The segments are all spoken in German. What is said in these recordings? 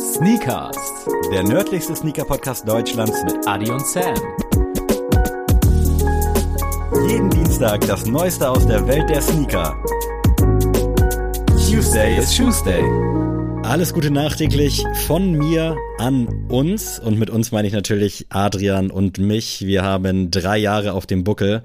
Sneakers, der nördlichste Sneaker-Podcast Deutschlands mit Adi und Sam. Jeden Dienstag das Neueste aus der Welt der Sneaker. Tuesday is Tuesday. Alles Gute nachträglich von mir an uns. Und mit uns meine ich natürlich Adrian und mich. Wir haben drei Jahre auf dem Buckel.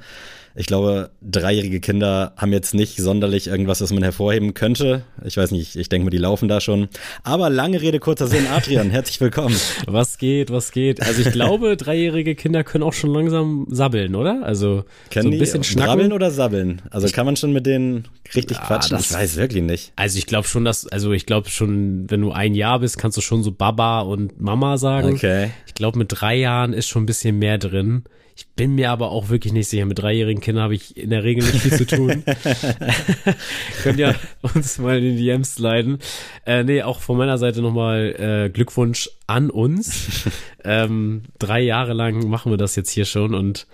Ich glaube, dreijährige Kinder haben jetzt nicht sonderlich irgendwas, was man hervorheben könnte. Ich weiß nicht, ich denke mal, die laufen da schon. Aber lange Rede, kurzer Sinn. Adrian, herzlich willkommen. Was geht, was geht? Also ich glaube, dreijährige Kinder können auch schon langsam sabbeln, oder? Also können so ein bisschen schnabbeln oder sabbeln? Also kann man schon mit denen richtig ja, quatschen? ich weiß wirklich nicht. Also ich glaube schon, dass, also ich glaube schon, wenn du ein Jahr bist, kannst du schon so Baba und Mama sagen. Okay. Ich glaube, mit drei Jahren ist schon ein bisschen mehr drin. Ich bin mir aber auch wirklich nicht sicher. Mit dreijährigen Kindern habe ich in der Regel nicht viel zu tun. Könnt ja uns mal in die DMs leiden. Äh, nee, auch von meiner Seite nochmal äh, Glückwunsch an uns. ähm, drei Jahre lang machen wir das jetzt hier schon und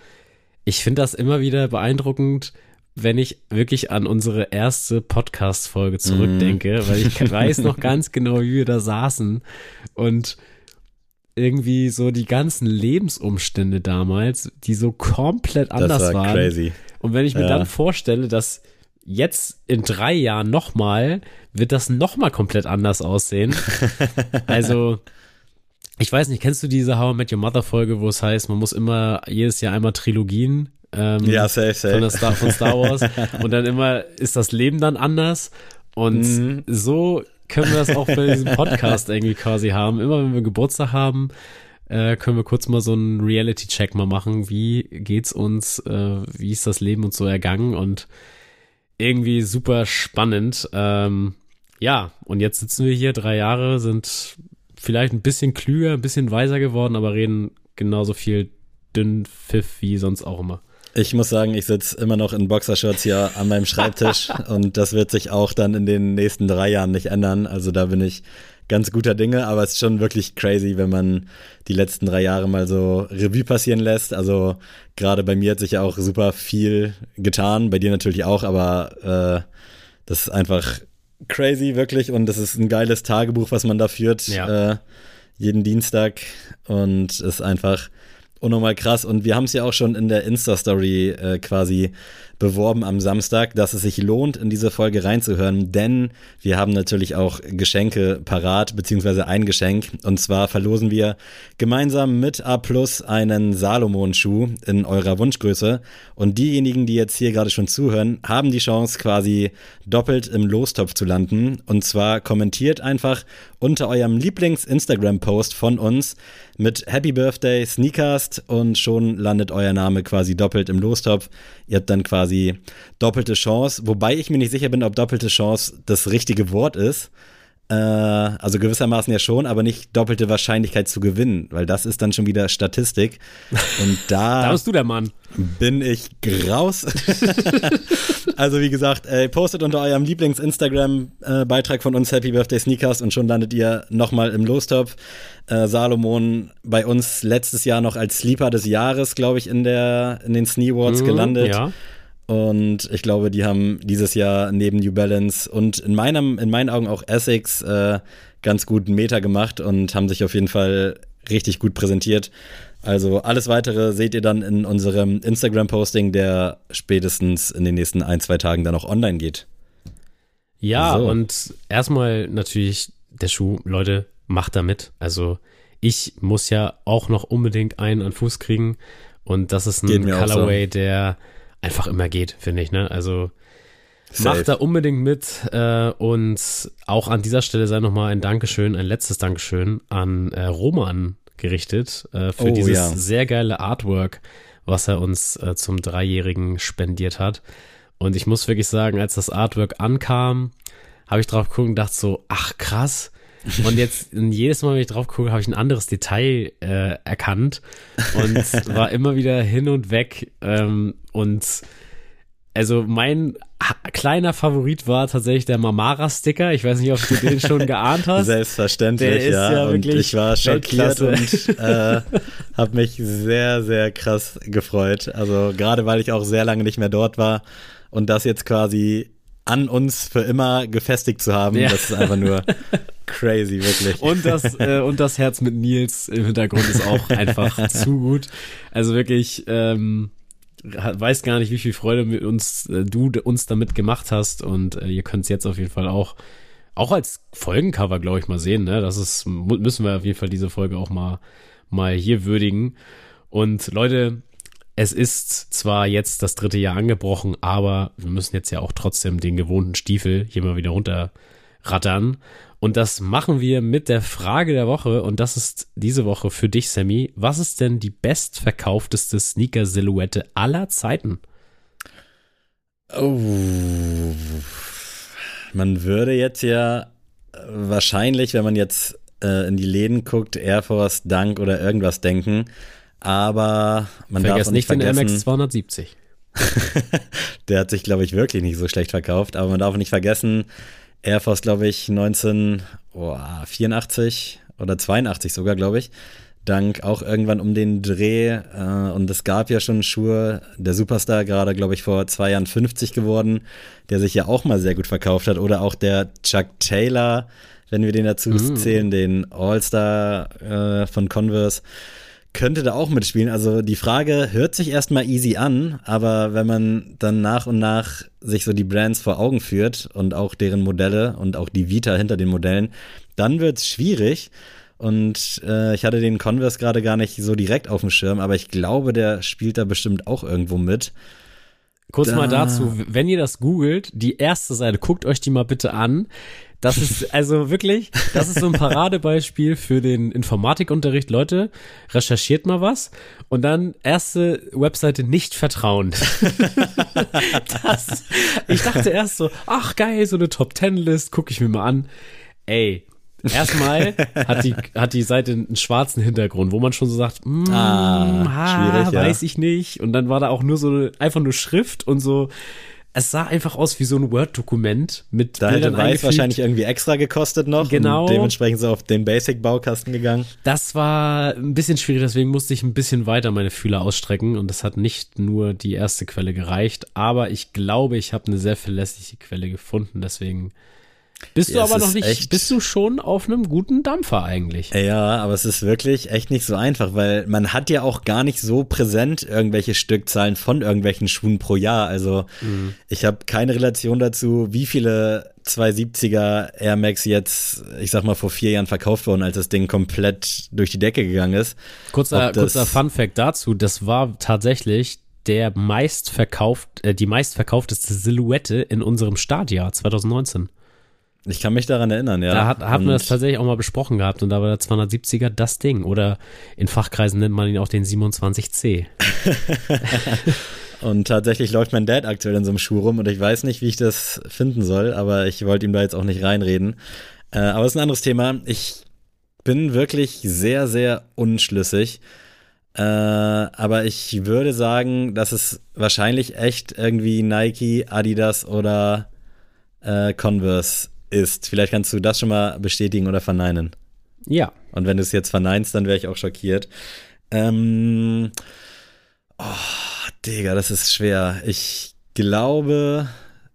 ich finde das immer wieder beeindruckend, wenn ich wirklich an unsere erste Podcast-Folge zurückdenke, mm. weil ich weiß noch ganz genau, wie wir da saßen und irgendwie so die ganzen Lebensumstände damals, die so komplett anders das war waren. Crazy. Und wenn ich mir ja. dann vorstelle, dass jetzt in drei Jahren nochmal, wird das nochmal komplett anders aussehen. also, ich weiß nicht, kennst du diese How I Met Your Mother Folge, wo es heißt, man muss immer jedes Jahr einmal Trilogien ähm, ja, safe, safe. Von, Star, von Star Wars und dann immer ist das Leben dann anders und mhm. so können wir das auch bei diesem Podcast irgendwie quasi haben. Immer wenn wir Geburtstag haben, äh, können wir kurz mal so einen Reality-Check mal machen. Wie geht's uns? Äh, wie ist das Leben uns so ergangen? Und irgendwie super spannend. Ähm, ja, und jetzt sitzen wir hier, drei Jahre, sind vielleicht ein bisschen klüger, ein bisschen weiser geworden, aber reden genauso viel dünn Pfiff wie sonst auch immer. Ich muss sagen, ich sitze immer noch in Boxershorts hier an meinem Schreibtisch und das wird sich auch dann in den nächsten drei Jahren nicht ändern. Also da bin ich ganz guter Dinge, aber es ist schon wirklich crazy, wenn man die letzten drei Jahre mal so Revue passieren lässt. Also gerade bei mir hat sich ja auch super viel getan, bei dir natürlich auch, aber äh, das ist einfach crazy wirklich und das ist ein geiles Tagebuch, was man da führt. Ja. Äh, jeden Dienstag und ist einfach unnormal krass. Und wir haben es ja auch schon in der Insta-Story äh, quasi beworben am Samstag, dass es sich lohnt, in diese Folge reinzuhören, denn wir haben natürlich auch Geschenke parat, beziehungsweise ein Geschenk. Und zwar verlosen wir gemeinsam mit A Plus einen Salomon-Schuh in eurer Wunschgröße. Und diejenigen, die jetzt hier gerade schon zuhören, haben die Chance, quasi doppelt im Lostopf zu landen. Und zwar kommentiert einfach unter eurem Lieblings-Instagram-Post von uns mit Happy Birthday Sneakast und schon landet euer Name quasi doppelt im Lostopf. Ihr habt dann quasi doppelte Chance, wobei ich mir nicht sicher bin, ob doppelte Chance das richtige Wort ist. Äh, also gewissermaßen ja schon, aber nicht doppelte Wahrscheinlichkeit zu gewinnen, weil das ist dann schon wieder Statistik. Und da, da bist du der Mann. Bin ich graus. also wie gesagt, äh, postet unter eurem Lieblings-Instagram-Beitrag von uns Happy Birthday Sneakers und schon landet ihr nochmal im Lostop. Äh, Salomon bei uns letztes Jahr noch als Sleeper des Jahres, glaube ich, in der in den Snee Awards mhm, gelandet. Ja. Und ich glaube, die haben dieses Jahr neben New Balance und in, meinem, in meinen Augen auch Essex äh, ganz gut einen Meter gemacht und haben sich auf jeden Fall richtig gut präsentiert. Also alles weitere seht ihr dann in unserem Instagram-Posting, der spätestens in den nächsten ein, zwei Tagen dann auch online geht. Ja, so. und erstmal natürlich der Schuh, Leute, macht damit. Also ich muss ja auch noch unbedingt einen an Fuß kriegen und das ist ein Colorway, so. der einfach immer geht, finde ich. Ne? Also Safe. macht da unbedingt mit äh, und auch an dieser Stelle sei nochmal ein Dankeschön, ein letztes Dankeschön an äh, Roman gerichtet äh, für oh, dieses ja. sehr geile Artwork, was er uns äh, zum Dreijährigen spendiert hat. Und ich muss wirklich sagen, als das Artwork ankam, habe ich drauf geguckt und dachte so, ach krass, und jetzt jedes Mal, wenn ich drauf gucke, habe ich ein anderes Detail äh, erkannt und war immer wieder hin und weg. Ähm, und also mein kleiner Favorit war tatsächlich der Mamara-Sticker. Ich weiß nicht, ob du den schon geahnt hast. Selbstverständlich, ja. ja und ich war schockiert und äh, habe mich sehr, sehr krass gefreut. Also gerade weil ich auch sehr lange nicht mehr dort war und das jetzt quasi an uns für immer gefestigt zu haben, ja. das ist einfach nur crazy, wirklich. Und das, äh, und das Herz mit Nils im Hintergrund ist auch einfach zu gut. Also wirklich, ähm, weiß gar nicht, wie viel Freude mit uns, äh, du uns damit gemacht hast. Und äh, ihr könnt es jetzt auf jeden Fall auch, auch als Folgencover, glaube ich, mal sehen. Ne? Das ist, müssen wir auf jeden Fall diese Folge auch mal, mal hier würdigen. Und Leute, es ist zwar jetzt das dritte Jahr angebrochen, aber wir müssen jetzt ja auch trotzdem den gewohnten Stiefel hier mal wieder runterrattern. Und das machen wir mit der Frage der Woche. Und das ist diese Woche für dich, Sammy. Was ist denn die bestverkaufteste Sneaker-Silhouette aller Zeiten? Oh. Man würde jetzt ja wahrscheinlich, wenn man jetzt äh, in die Läden guckt, Air Force, Dunk oder irgendwas denken. Aber man Vergesst darf nicht, nicht den MX 270. der hat sich, glaube ich, wirklich nicht so schlecht verkauft. Aber man darf nicht vergessen, Air Force, glaube ich, 1984 oder 82 sogar, glaube ich. Dank auch irgendwann um den Dreh. Äh, und es gab ja schon Schuhe, der Superstar gerade, glaube ich, vor zwei Jahren 50 geworden, der sich ja auch mal sehr gut verkauft hat. Oder auch der Chuck Taylor, wenn wir den dazu mm. zählen, den All-Star äh, von Converse könnte da auch mitspielen. Also die Frage hört sich erstmal easy an, aber wenn man dann nach und nach sich so die Brands vor Augen führt und auch deren Modelle und auch die Vita hinter den Modellen, dann wird es schwierig. Und äh, ich hatte den Converse gerade gar nicht so direkt auf dem Schirm, aber ich glaube, der spielt da bestimmt auch irgendwo mit. Kurz da. mal dazu, wenn ihr das googelt, die erste Seite, guckt euch die mal bitte an. Das ist also wirklich, das ist so ein Paradebeispiel für den Informatikunterricht. Leute, recherchiert mal was und dann erste Webseite nicht vertrauen. das, ich dachte erst so, ach geil, so eine Top Ten List, gucke ich mir mal an. Ey, Erstmal hat die, hat die Seite einen schwarzen Hintergrund, wo man schon so sagt, mm, ah, ha, weiß ja. ich nicht. Und dann war da auch nur so einfach nur Schrift und so es sah einfach aus wie so ein Word-Dokument mit Da Bildern hätte Weiß wahrscheinlich irgendwie extra gekostet noch. Genau. Und dementsprechend so auf den Basic-Baukasten gegangen. Das war ein bisschen schwierig, deswegen musste ich ein bisschen weiter meine Fühler ausstrecken und das hat nicht nur die erste Quelle gereicht, aber ich glaube, ich habe eine sehr verlässliche Quelle gefunden, deswegen bist ja, du aber noch nicht, echt, bist du schon auf einem guten Dampfer eigentlich? Ja, aber es ist wirklich echt nicht so einfach, weil man hat ja auch gar nicht so präsent irgendwelche Stückzahlen von irgendwelchen Schuhen pro Jahr. Also mhm. ich habe keine Relation dazu, wie viele 270er Air Max jetzt, ich sag mal, vor vier Jahren verkauft wurden, als das Ding komplett durch die Decke gegangen ist. Kurzer, kurzer Fun Fact dazu, das war tatsächlich der meistverkauft, äh, die meistverkaufteste Silhouette in unserem Startjahr 2019. Ich kann mich daran erinnern, ja. Da hat, haben wir das tatsächlich auch mal besprochen gehabt und da war der 270er das Ding. Oder in Fachkreisen nennt man ihn auch den 27C. und tatsächlich läuft mein Dad aktuell in so einem Schuh rum und ich weiß nicht, wie ich das finden soll, aber ich wollte ihm da jetzt auch nicht reinreden. Äh, aber es ist ein anderes Thema. Ich bin wirklich sehr, sehr unschlüssig. Äh, aber ich würde sagen, dass es wahrscheinlich echt irgendwie Nike, Adidas oder äh, Converse ist. Vielleicht kannst du das schon mal bestätigen oder verneinen. Ja. Und wenn du es jetzt verneinst, dann wäre ich auch schockiert. Ähm, oh, Digga, das ist schwer. Ich glaube,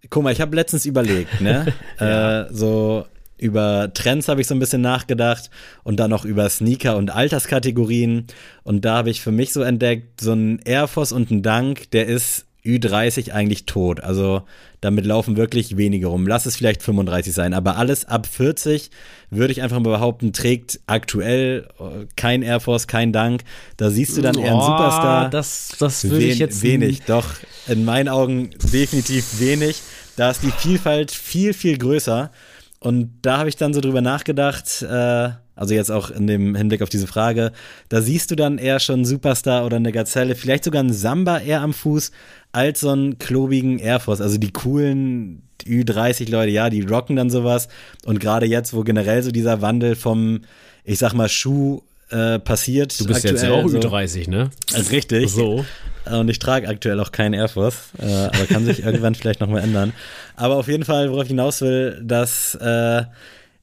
guck mal, ich habe letztens überlegt, ne? ja. äh, so über Trends habe ich so ein bisschen nachgedacht und dann noch über Sneaker und Alterskategorien. Und da habe ich für mich so entdeckt, so ein Air Force und ein Dank, der ist Ü30 eigentlich tot. Also damit laufen wirklich wenige rum. Lass es vielleicht 35 sein, aber alles ab 40 würde ich einfach mal behaupten, trägt aktuell äh, kein Air Force, kein Dank. Da siehst du dann eher einen Superstar. Das, das würde Wen, ich jetzt wenig. Doch in meinen Augen definitiv wenig. Da ist die Vielfalt viel viel größer. Und da habe ich dann so drüber nachgedacht. Äh, also jetzt auch in dem Hinblick auf diese Frage, da siehst du dann eher schon Superstar oder eine Gazelle, vielleicht sogar ein Samba eher am Fuß, als so einen klobigen Air Force. Also die coolen Ü30-Leute, ja, die rocken dann sowas. Und gerade jetzt, wo generell so dieser Wandel vom, ich sag mal, Schuh äh, passiert. Du bist aktuell, jetzt ja auch so. Ü30, ne? Also richtig. So. Und ich trage aktuell auch keinen Air Force, äh, aber kann sich irgendwann vielleicht nochmal ändern. Aber auf jeden Fall, worauf ich hinaus will, dass äh,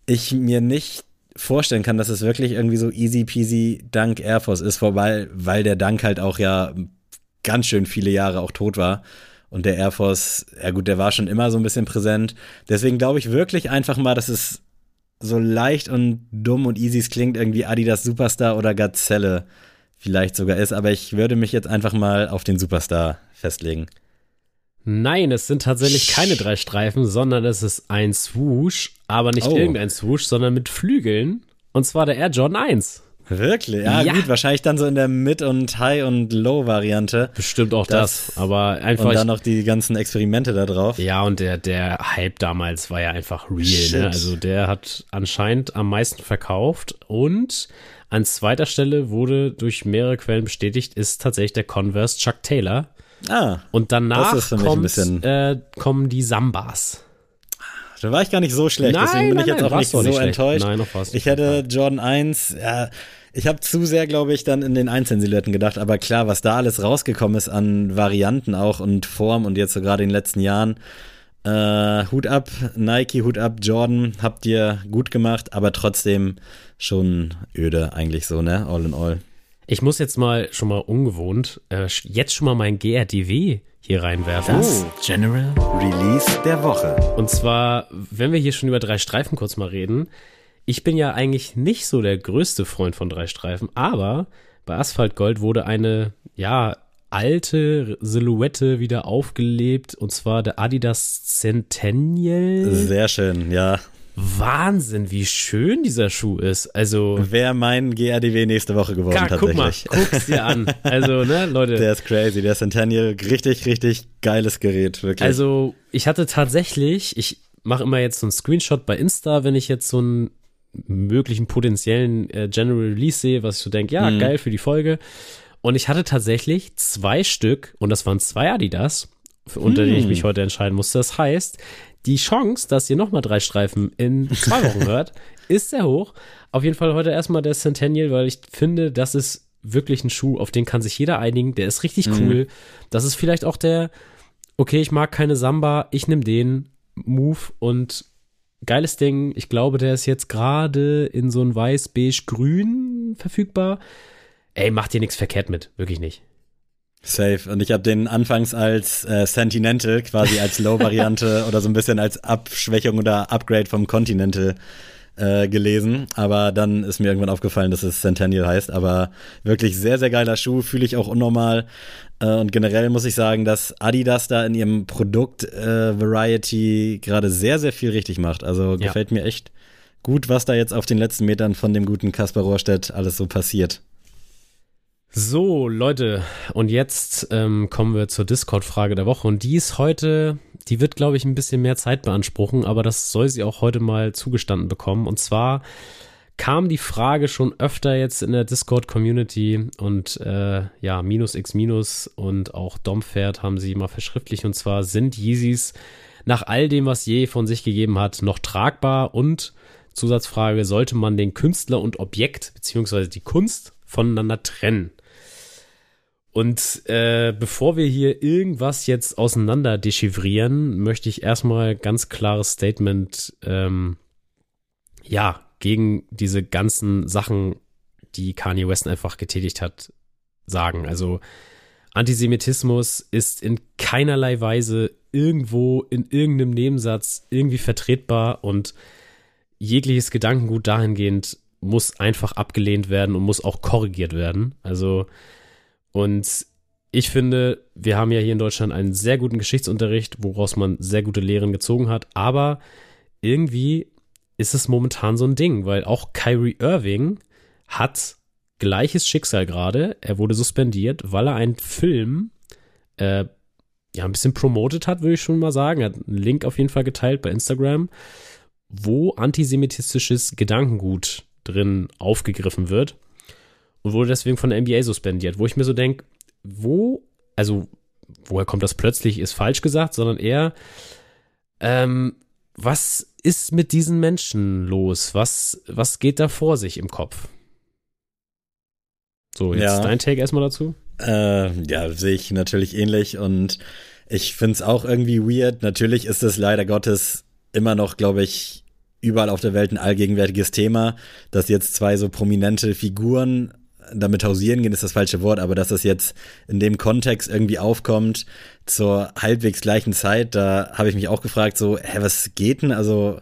ich mir nicht vorstellen kann, dass es wirklich irgendwie so easy peasy Dank Air Force ist, vorbei, weil der Dank halt auch ja ganz schön viele Jahre auch tot war. Und der Air Force, ja gut, der war schon immer so ein bisschen präsent. Deswegen glaube ich wirklich einfach mal, dass es so leicht und dumm und easy es klingt, irgendwie Adidas Superstar oder Gazelle vielleicht sogar ist, aber ich würde mich jetzt einfach mal auf den Superstar festlegen. Nein, es sind tatsächlich keine drei Streifen, sondern es ist ein Swoosh, aber nicht oh. irgendein Swoosh, sondern mit Flügeln. Und zwar der Air Jordan 1. Wirklich? Ja, ja, gut, wahrscheinlich dann so in der Mid- und High- und Low-Variante. Bestimmt auch das, das, aber einfach. Und dann noch die ganzen Experimente da drauf. Ja, und der, der Hype damals war ja einfach real, ne? Also der hat anscheinend am meisten verkauft und an zweiter Stelle wurde durch mehrere Quellen bestätigt, ist tatsächlich der Converse Chuck Taylor. Ah. Und danach kommt, äh, kommen die Sambas. Da war ich gar nicht so schlecht, nein, deswegen bin nein, ich jetzt nein, auch nicht so nicht enttäuscht. Nein, noch fast. Ich hätte Jordan 1, ja, ich habe zu sehr, glaube ich, dann in den einzelnen Silhouetten gedacht, aber klar, was da alles rausgekommen ist an Varianten auch und Form und jetzt so gerade in den letzten Jahren, äh, Hut ab, Nike, Hut ab, Jordan, habt ihr gut gemacht, aber trotzdem schon öde eigentlich so, ne? All in all. Ich muss jetzt mal schon mal ungewohnt, äh, jetzt schon mal mein GRDW hier reinwerfen. Das General Release der Woche. Und zwar, wenn wir hier schon über drei Streifen kurz mal reden, ich bin ja eigentlich nicht so der größte Freund von drei Streifen, aber bei Asphalt Gold wurde eine, ja, alte Silhouette wieder aufgelebt und zwar der Adidas Centennial. Sehr schön, ja. Wahnsinn, wie schön dieser Schuh ist. Also wer mein GRDW nächste Woche gewonnen ja, tatsächlich. Guck mal, guck's dir an. Also ne, Leute. Der ist crazy, der Centennial, richtig, richtig geiles Gerät, wirklich. Also ich hatte tatsächlich, ich mache immer jetzt so einen Screenshot bei Insta, wenn ich jetzt so einen möglichen potenziellen äh, General Release sehe, was ich so denke, ja mhm. geil für die Folge. Und ich hatte tatsächlich zwei Stück und das waren zwei Adidas, unter mhm. denen ich mich heute entscheiden musste. Das heißt, die Chance, dass ihr nochmal drei Streifen in zwei Wochen hört, ist sehr hoch. Auf jeden Fall heute erstmal der Centennial, weil ich finde, das ist wirklich ein Schuh, auf den kann sich jeder einigen. Der ist richtig mhm. cool. Das ist vielleicht auch der, okay, ich mag keine Samba, ich nehme den Move und geiles Ding. Ich glaube, der ist jetzt gerade in so ein weiß, beige, grün verfügbar. Ey, macht dir nichts verkehrt mit. Wirklich nicht. Safe. Und ich habe den anfangs als äh, Sentinental, quasi als Low-Variante oder so ein bisschen als Abschwächung oder Upgrade vom Continental äh, gelesen. Aber dann ist mir irgendwann aufgefallen, dass es Centennial heißt. Aber wirklich sehr, sehr geiler Schuh, fühle ich auch unnormal. Äh, und generell muss ich sagen, dass Adidas da in ihrem Produkt äh, Variety gerade sehr, sehr viel richtig macht. Also ja. gefällt mir echt gut, was da jetzt auf den letzten Metern von dem guten Kaspar Rohrstedt alles so passiert. So, Leute, und jetzt ähm, kommen wir zur Discord-Frage der Woche. Und die ist heute, die wird, glaube ich, ein bisschen mehr Zeit beanspruchen, aber das soll sie auch heute mal zugestanden bekommen. Und zwar kam die Frage schon öfter jetzt in der Discord-Community und äh, ja, minus x minus und auch Dompferd haben sie mal verschriftlich. Und zwar sind Yeezys nach all dem, was je von sich gegeben hat, noch tragbar? Und Zusatzfrage, sollte man den Künstler und Objekt beziehungsweise die Kunst voneinander trennen? Und äh, bevor wir hier irgendwas jetzt auseinander dechiffrieren, möchte ich erstmal ganz klares Statement, ähm, ja, gegen diese ganzen Sachen, die Kanye West einfach getätigt hat, sagen. Also Antisemitismus ist in keinerlei Weise irgendwo in irgendeinem Nebensatz irgendwie vertretbar und jegliches Gedankengut dahingehend muss einfach abgelehnt werden und muss auch korrigiert werden. Also und ich finde, wir haben ja hier in Deutschland einen sehr guten Geschichtsunterricht, woraus man sehr gute Lehren gezogen hat. Aber irgendwie ist es momentan so ein Ding, weil auch Kyrie Irving hat gleiches Schicksal gerade. Er wurde suspendiert, weil er einen Film äh, ja ein bisschen promotet hat, würde ich schon mal sagen. Er hat einen Link auf jeden Fall geteilt bei Instagram, wo antisemitistisches Gedankengut drin aufgegriffen wird und wurde deswegen von der NBA suspendiert, wo ich mir so denke, wo, also woher kommt das plötzlich, ist falsch gesagt, sondern eher, ähm, was ist mit diesen Menschen los? Was, was geht da vor sich im Kopf? So, jetzt ja. dein Take erstmal dazu? Äh, ja, sehe ich natürlich ähnlich und ich finde es auch irgendwie weird. Natürlich ist es leider Gottes immer noch, glaube ich, überall auf der Welt ein allgegenwärtiges Thema, dass jetzt zwei so prominente Figuren damit hausieren gehen ist das falsche Wort, aber dass das jetzt in dem Kontext irgendwie aufkommt zur halbwegs gleichen Zeit, da habe ich mich auch gefragt, so, hä, was geht denn? Also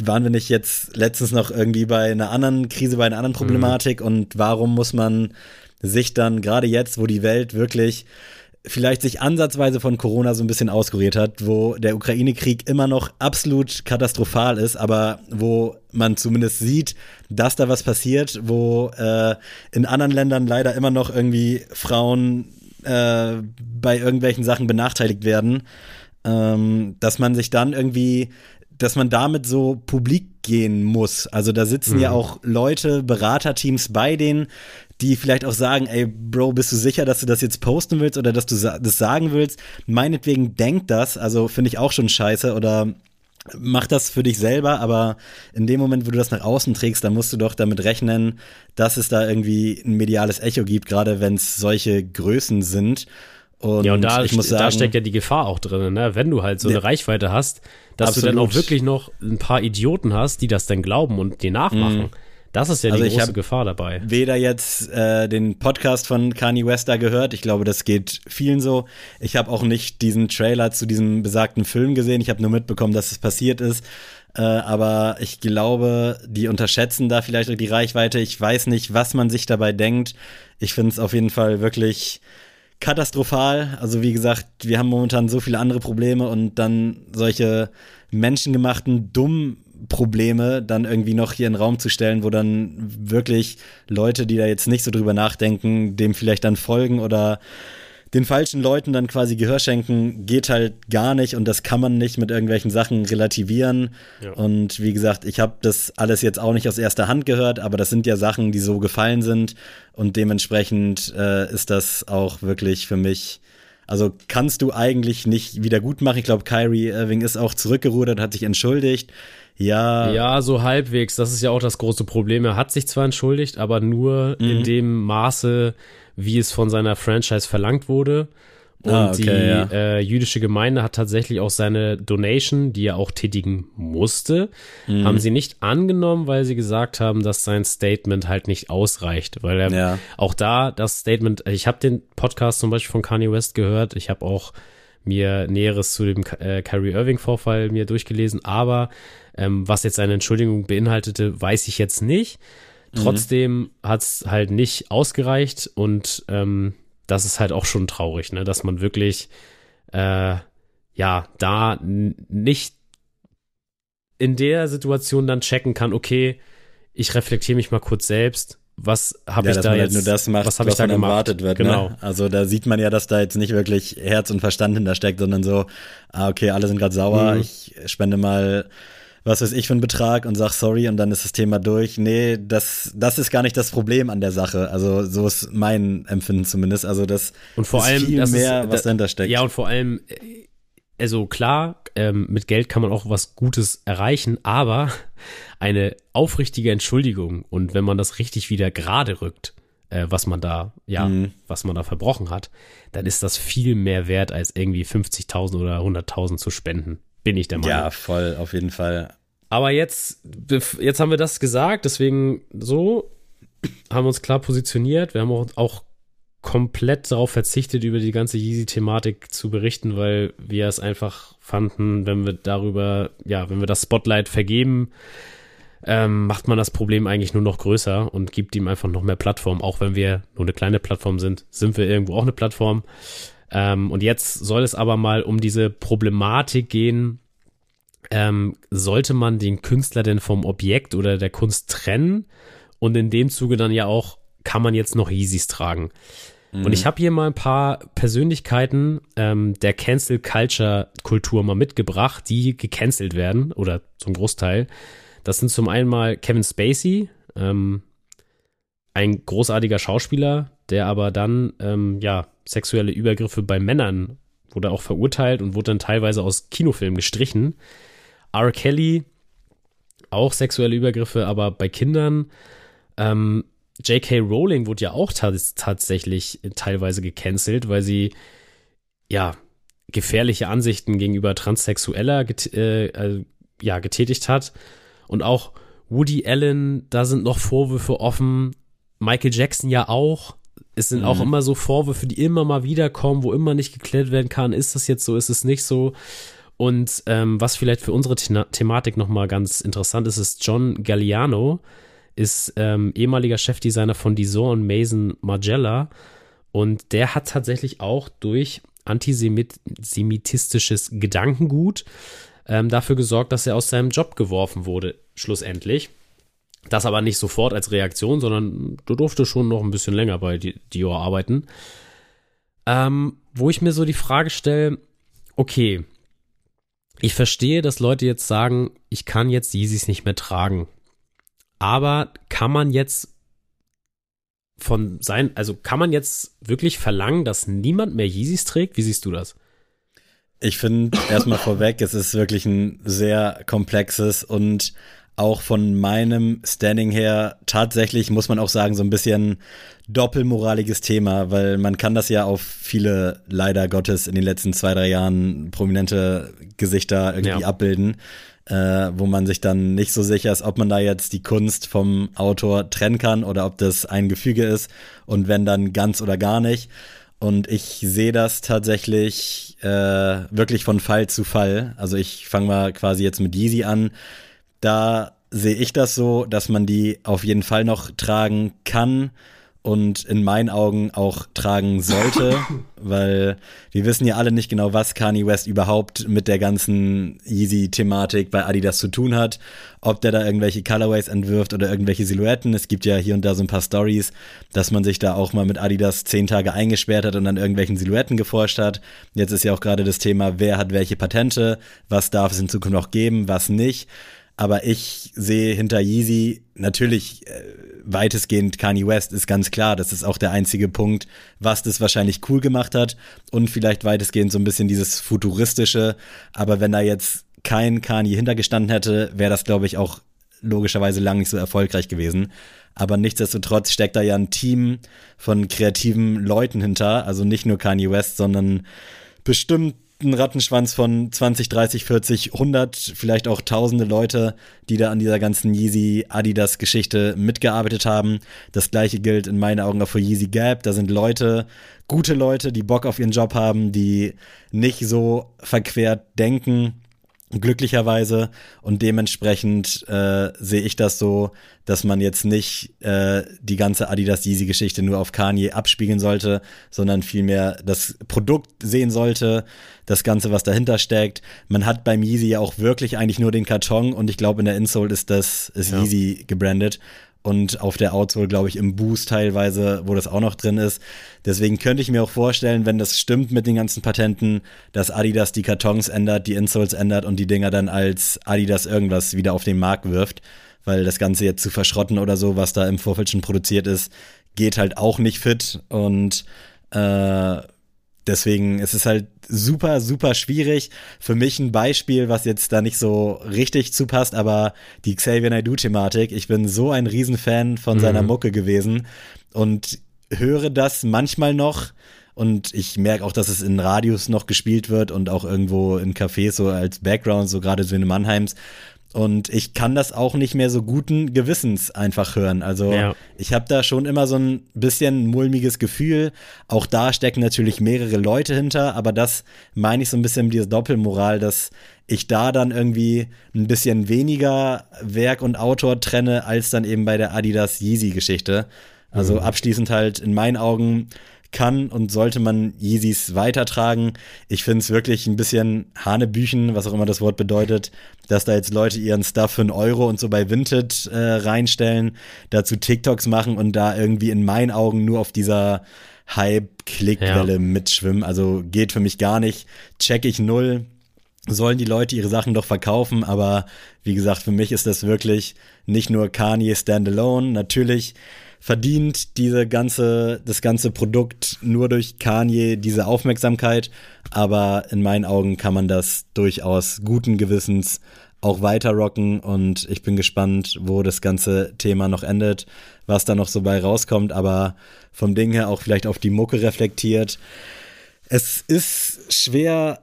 waren wir nicht jetzt letztens noch irgendwie bei einer anderen Krise, bei einer anderen mhm. Problematik mhm. und warum muss man sich dann gerade jetzt, wo die Welt wirklich vielleicht sich ansatzweise von Corona so ein bisschen auskuriert hat, wo der Ukraine-Krieg immer noch absolut katastrophal ist, aber wo man zumindest sieht, dass da was passiert, wo äh, in anderen Ländern leider immer noch irgendwie Frauen äh, bei irgendwelchen Sachen benachteiligt werden, ähm, dass man sich dann irgendwie dass man damit so publik gehen muss. Also da sitzen mhm. ja auch Leute, Beraterteams bei denen, die vielleicht auch sagen, ey, Bro, bist du sicher, dass du das jetzt posten willst oder dass du das sagen willst? Meinetwegen denk das, also finde ich auch schon scheiße oder mach das für dich selber, aber in dem Moment, wo du das nach außen trägst, dann musst du doch damit rechnen, dass es da irgendwie ein mediales Echo gibt, gerade wenn es solche Größen sind. Und ja, und da, ich muss sagen, da steckt ja die Gefahr auch drin, ne? wenn du halt so eine Reichweite hast, dass absolut. du dann auch wirklich noch ein paar Idioten hast, die das dann glauben und dir nachmachen. Mm. Das ist ja die also große Gefahr dabei. Weder jetzt äh, den Podcast von Kanye West da gehört, ich glaube, das geht vielen so. Ich habe auch nicht diesen Trailer zu diesem besagten Film gesehen. Ich habe nur mitbekommen, dass es passiert ist. Äh, aber ich glaube, die unterschätzen da vielleicht auch die Reichweite. Ich weiß nicht, was man sich dabei denkt. Ich finde es auf jeden Fall wirklich katastrophal. Also wie gesagt, wir haben momentan so viele andere Probleme und dann solche menschengemachten, dummen Probleme dann irgendwie noch hier in den Raum zu stellen, wo dann wirklich Leute, die da jetzt nicht so drüber nachdenken, dem vielleicht dann folgen oder den falschen Leuten dann quasi Gehör schenken, geht halt gar nicht und das kann man nicht mit irgendwelchen Sachen relativieren. Ja. Und wie gesagt, ich habe das alles jetzt auch nicht aus erster Hand gehört, aber das sind ja Sachen, die so gefallen sind und dementsprechend äh, ist das auch wirklich für mich also kannst du eigentlich nicht wieder gut machen. Ich glaube, Kyrie Irving ist auch zurückgerudert, hat sich entschuldigt. Ja. Ja, so halbwegs. Das ist ja auch das große Problem. Er hat sich zwar entschuldigt, aber nur mhm. in dem Maße, wie es von seiner Franchise verlangt wurde. Und ah, okay, die ja. äh, jüdische Gemeinde hat tatsächlich auch seine Donation, die er auch tätigen musste, mhm. haben sie nicht angenommen, weil sie gesagt haben, dass sein Statement halt nicht ausreicht. Weil er ja. auch da das Statement, ich habe den Podcast zum Beispiel von Kanye West gehört, ich habe auch mir Näheres zu dem äh, Kyrie Irving-Vorfall mir durchgelesen, aber ähm, was jetzt seine Entschuldigung beinhaltete, weiß ich jetzt nicht. Mhm. Trotzdem hat es halt nicht ausgereicht und ähm, das ist halt auch schon traurig, ne? dass man wirklich äh, ja da nicht in der Situation dann checken kann, okay, ich reflektiere mich mal kurz selbst, was habe ja, ich da halt jetzt nur das macht, was, was ich da gemacht? erwartet wird. Ne? Genau. Ne? Also da sieht man ja, dass da jetzt nicht wirklich Herz und Verstand hintersteckt, sondern so, ah okay, alle sind gerade sauer, mhm. ich spende mal was weiß ich für einen Betrag und sag sorry und dann ist das Thema durch. Nee, das, das ist gar nicht das Problem an der Sache. Also so ist mein Empfinden zumindest. Also das und vor ist allem viel mehr, ist, was dahinter steckt. Ja, und vor allem, äh, also klar, ähm, mit Geld kann man auch was Gutes erreichen, aber eine aufrichtige Entschuldigung und wenn man das richtig wieder gerade rückt, äh, was man da, ja, mhm. was man da verbrochen hat, dann ist das viel mehr wert, als irgendwie 50.000 oder 100.000 zu spenden. Bin ich der Meinung. Ja, voll, auf jeden Fall. Aber jetzt, jetzt haben wir das gesagt, deswegen so haben wir uns klar positioniert. Wir haben auch, auch komplett darauf verzichtet, über die ganze Yeezy-Thematik zu berichten, weil wir es einfach fanden, wenn wir darüber, ja, wenn wir das Spotlight vergeben, ähm, macht man das Problem eigentlich nur noch größer und gibt ihm einfach noch mehr Plattform. Auch wenn wir nur eine kleine Plattform sind, sind wir irgendwo auch eine Plattform. Ähm, und jetzt soll es aber mal um diese Problematik gehen, ähm, sollte man den Künstler denn vom Objekt oder der Kunst trennen? Und in dem Zuge dann ja auch, kann man jetzt noch Yeezys tragen? Mhm. Und ich habe hier mal ein paar Persönlichkeiten ähm, der Cancel Culture Kultur mal mitgebracht, die gecancelt werden oder zum Großteil. Das sind zum einen mal Kevin Spacey, ähm, ein großartiger Schauspieler, der aber dann ähm, ja sexuelle Übergriffe bei Männern wurde auch verurteilt und wurde dann teilweise aus Kinofilmen gestrichen. R. Kelly, auch sexuelle Übergriffe, aber bei Kindern. Ähm, J.K. Rowling wurde ja auch tatsächlich teilweise gecancelt, weil sie ja gefährliche Ansichten gegenüber Transsexueller get äh, äh, ja, getätigt hat. Und auch Woody Allen, da sind noch Vorwürfe offen. Michael Jackson ja auch. Es sind mhm. auch immer so Vorwürfe, die immer mal wieder kommen, wo immer nicht geklärt werden kann, ist das jetzt so, ist es nicht so. Und ähm, was vielleicht für unsere The Thematik nochmal ganz interessant ist, ist John Galliano, ist ähm, ehemaliger Chefdesigner von Dison und Mason Margiela. Und der hat tatsächlich auch durch antisemitistisches Gedankengut ähm, dafür gesorgt, dass er aus seinem Job geworfen wurde, schlussendlich. Das aber nicht sofort als Reaktion, sondern du durfte schon noch ein bisschen länger bei Dior arbeiten. Ähm, wo ich mir so die Frage stelle, okay, ich verstehe, dass Leute jetzt sagen, ich kann jetzt Yeezys nicht mehr tragen. Aber kann man jetzt von sein, also kann man jetzt wirklich verlangen, dass niemand mehr Yeezys trägt? Wie siehst du das? Ich finde erstmal vorweg, es ist wirklich ein sehr komplexes und auch von meinem Standing her tatsächlich, muss man auch sagen, so ein bisschen doppelmoraliges Thema, weil man kann das ja auf viele, leider Gottes, in den letzten zwei, drei Jahren prominente Gesichter irgendwie ja. abbilden, äh, wo man sich dann nicht so sicher ist, ob man da jetzt die Kunst vom Autor trennen kann oder ob das ein Gefüge ist und wenn dann ganz oder gar nicht. Und ich sehe das tatsächlich äh, wirklich von Fall zu Fall. Also ich fange mal quasi jetzt mit Yeezy an da sehe ich das so, dass man die auf jeden Fall noch tragen kann und in meinen Augen auch tragen sollte, weil wir wissen ja alle nicht genau, was Kanye West überhaupt mit der ganzen Yeezy-Thematik bei Adidas zu tun hat, ob der da irgendwelche Colorways entwirft oder irgendwelche Silhouetten. Es gibt ja hier und da so ein paar Stories, dass man sich da auch mal mit Adidas zehn Tage eingesperrt hat und an irgendwelchen Silhouetten geforscht hat. Jetzt ist ja auch gerade das Thema, wer hat welche Patente, was darf es in Zukunft noch geben, was nicht. Aber ich sehe hinter Yeezy natürlich äh, weitestgehend Kanye West ist ganz klar. Das ist auch der einzige Punkt, was das wahrscheinlich cool gemacht hat und vielleicht weitestgehend so ein bisschen dieses futuristische. Aber wenn da jetzt kein Kanye hintergestanden hätte, wäre das, glaube ich, auch logischerweise lang nicht so erfolgreich gewesen. Aber nichtsdestotrotz steckt da ja ein Team von kreativen Leuten hinter. Also nicht nur Kanye West, sondern bestimmt ein Rattenschwanz von 20, 30, 40, 100, vielleicht auch tausende Leute, die da an dieser ganzen Yeezy Adidas Geschichte mitgearbeitet haben. Das gleiche gilt in meinen Augen auch für Yeezy Gap. Da sind Leute, gute Leute, die Bock auf ihren Job haben, die nicht so verquert denken glücklicherweise und dementsprechend äh, sehe ich das so, dass man jetzt nicht äh, die ganze Adidas Yeezy Geschichte nur auf Kanye abspiegeln sollte, sondern vielmehr das Produkt sehen sollte, das Ganze, was dahinter steckt. Man hat beim Yeezy ja auch wirklich eigentlich nur den Karton und ich glaube in der Insole ist das ist ja. Yeezy gebrandet und auf der Outsole, glaube ich, im Boost teilweise, wo das auch noch drin ist. Deswegen könnte ich mir auch vorstellen, wenn das stimmt mit den ganzen Patenten, dass Adidas die Kartons ändert, die Insoles ändert und die Dinger dann als Adidas irgendwas wieder auf den Markt wirft, weil das Ganze jetzt zu verschrotten oder so, was da im Vorfeld schon produziert ist, geht halt auch nicht fit und äh, Deswegen ist es halt super, super schwierig. Für mich ein Beispiel, was jetzt da nicht so richtig zupasst, aber die Xavier Naidoo-Thematik. Ich bin so ein Riesenfan von mhm. seiner Mucke gewesen und höre das manchmal noch. Und ich merke auch, dass es in Radios noch gespielt wird und auch irgendwo in Cafés so als Background, so gerade so in Mannheims. Und ich kann das auch nicht mehr so guten Gewissens einfach hören. Also ja. ich habe da schon immer so ein bisschen mulmiges Gefühl. Auch da stecken natürlich mehrere Leute hinter, aber das meine ich so ein bisschen mit dieser Doppelmoral, dass ich da dann irgendwie ein bisschen weniger Werk und Autor trenne, als dann eben bei der Adidas Yeezy-Geschichte. Also mhm. abschließend halt in meinen Augen kann und sollte man Yeezys weitertragen. Ich finde es wirklich ein bisschen Hanebüchen, was auch immer das Wort bedeutet, dass da jetzt Leute ihren Stuff für einen Euro und so bei Vinted äh, reinstellen, dazu TikToks machen und da irgendwie in meinen Augen nur auf dieser Hype-Klickwelle ja. mitschwimmen. Also geht für mich gar nicht. Check ich null. Sollen die Leute ihre Sachen doch verkaufen, aber wie gesagt, für mich ist das wirklich nicht nur Kanye Standalone. Natürlich verdient diese ganze, das ganze Produkt nur durch Kanye diese Aufmerksamkeit. Aber in meinen Augen kann man das durchaus guten Gewissens auch weiter rocken und ich bin gespannt, wo das ganze Thema noch endet, was da noch so bei rauskommt, aber vom Ding her auch vielleicht auf die Mucke reflektiert. Es ist schwer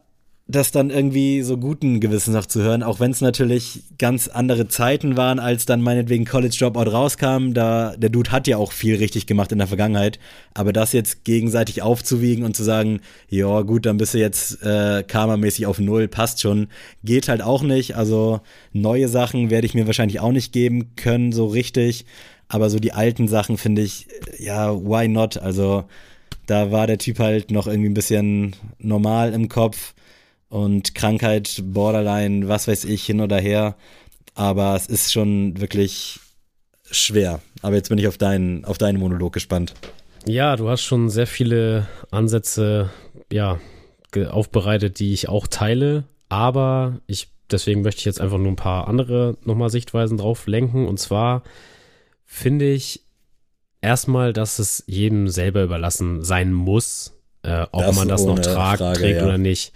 das dann irgendwie so guten Gewissens noch zu hören, auch wenn es natürlich ganz andere Zeiten waren, als dann meinetwegen College Dropout rauskam. Da der Dude hat ja auch viel richtig gemacht in der Vergangenheit, aber das jetzt gegenseitig aufzuwiegen und zu sagen, ja gut, dann bist du jetzt äh, karmamäßig auf null, passt schon, geht halt auch nicht. Also neue Sachen werde ich mir wahrscheinlich auch nicht geben können so richtig, aber so die alten Sachen finde ich, ja, why not? Also da war der Typ halt noch irgendwie ein bisschen normal im Kopf und Krankheit, Borderline, was weiß ich, hin oder her. Aber es ist schon wirklich schwer. Aber jetzt bin ich auf deinen, auf deinen Monolog gespannt. Ja, du hast schon sehr viele Ansätze, ja, aufbereitet, die ich auch teile. Aber ich, deswegen möchte ich jetzt einfach nur ein paar andere nochmal Sichtweisen drauf lenken. Und zwar finde ich erstmal, dass es jedem selber überlassen sein muss, äh, ob das man das noch tragt, Frage, trägt ja. oder nicht.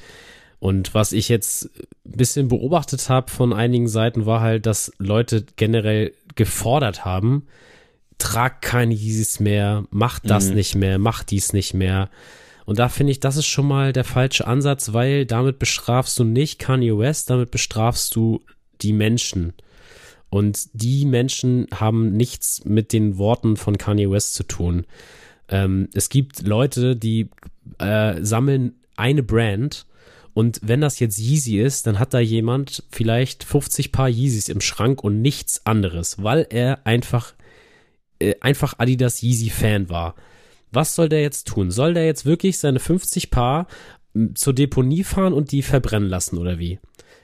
Und was ich jetzt ein bisschen beobachtet habe von einigen Seiten war halt, dass Leute generell gefordert haben, trag keine Yeezys mehr, mach das mhm. nicht mehr, mach dies nicht mehr. Und da finde ich, das ist schon mal der falsche Ansatz, weil damit bestrafst du nicht Kanye West, damit bestrafst du die Menschen. Und die Menschen haben nichts mit den Worten von Kanye West zu tun. Ähm, es gibt Leute, die äh, sammeln eine Brand und wenn das jetzt Yeezy ist, dann hat da jemand vielleicht 50 Paar Yeezys im Schrank und nichts anderes, weil er einfach, äh, einfach Adidas Yeezy Fan war. Was soll der jetzt tun? Soll der jetzt wirklich seine 50 Paar zur Deponie fahren und die verbrennen lassen oder wie?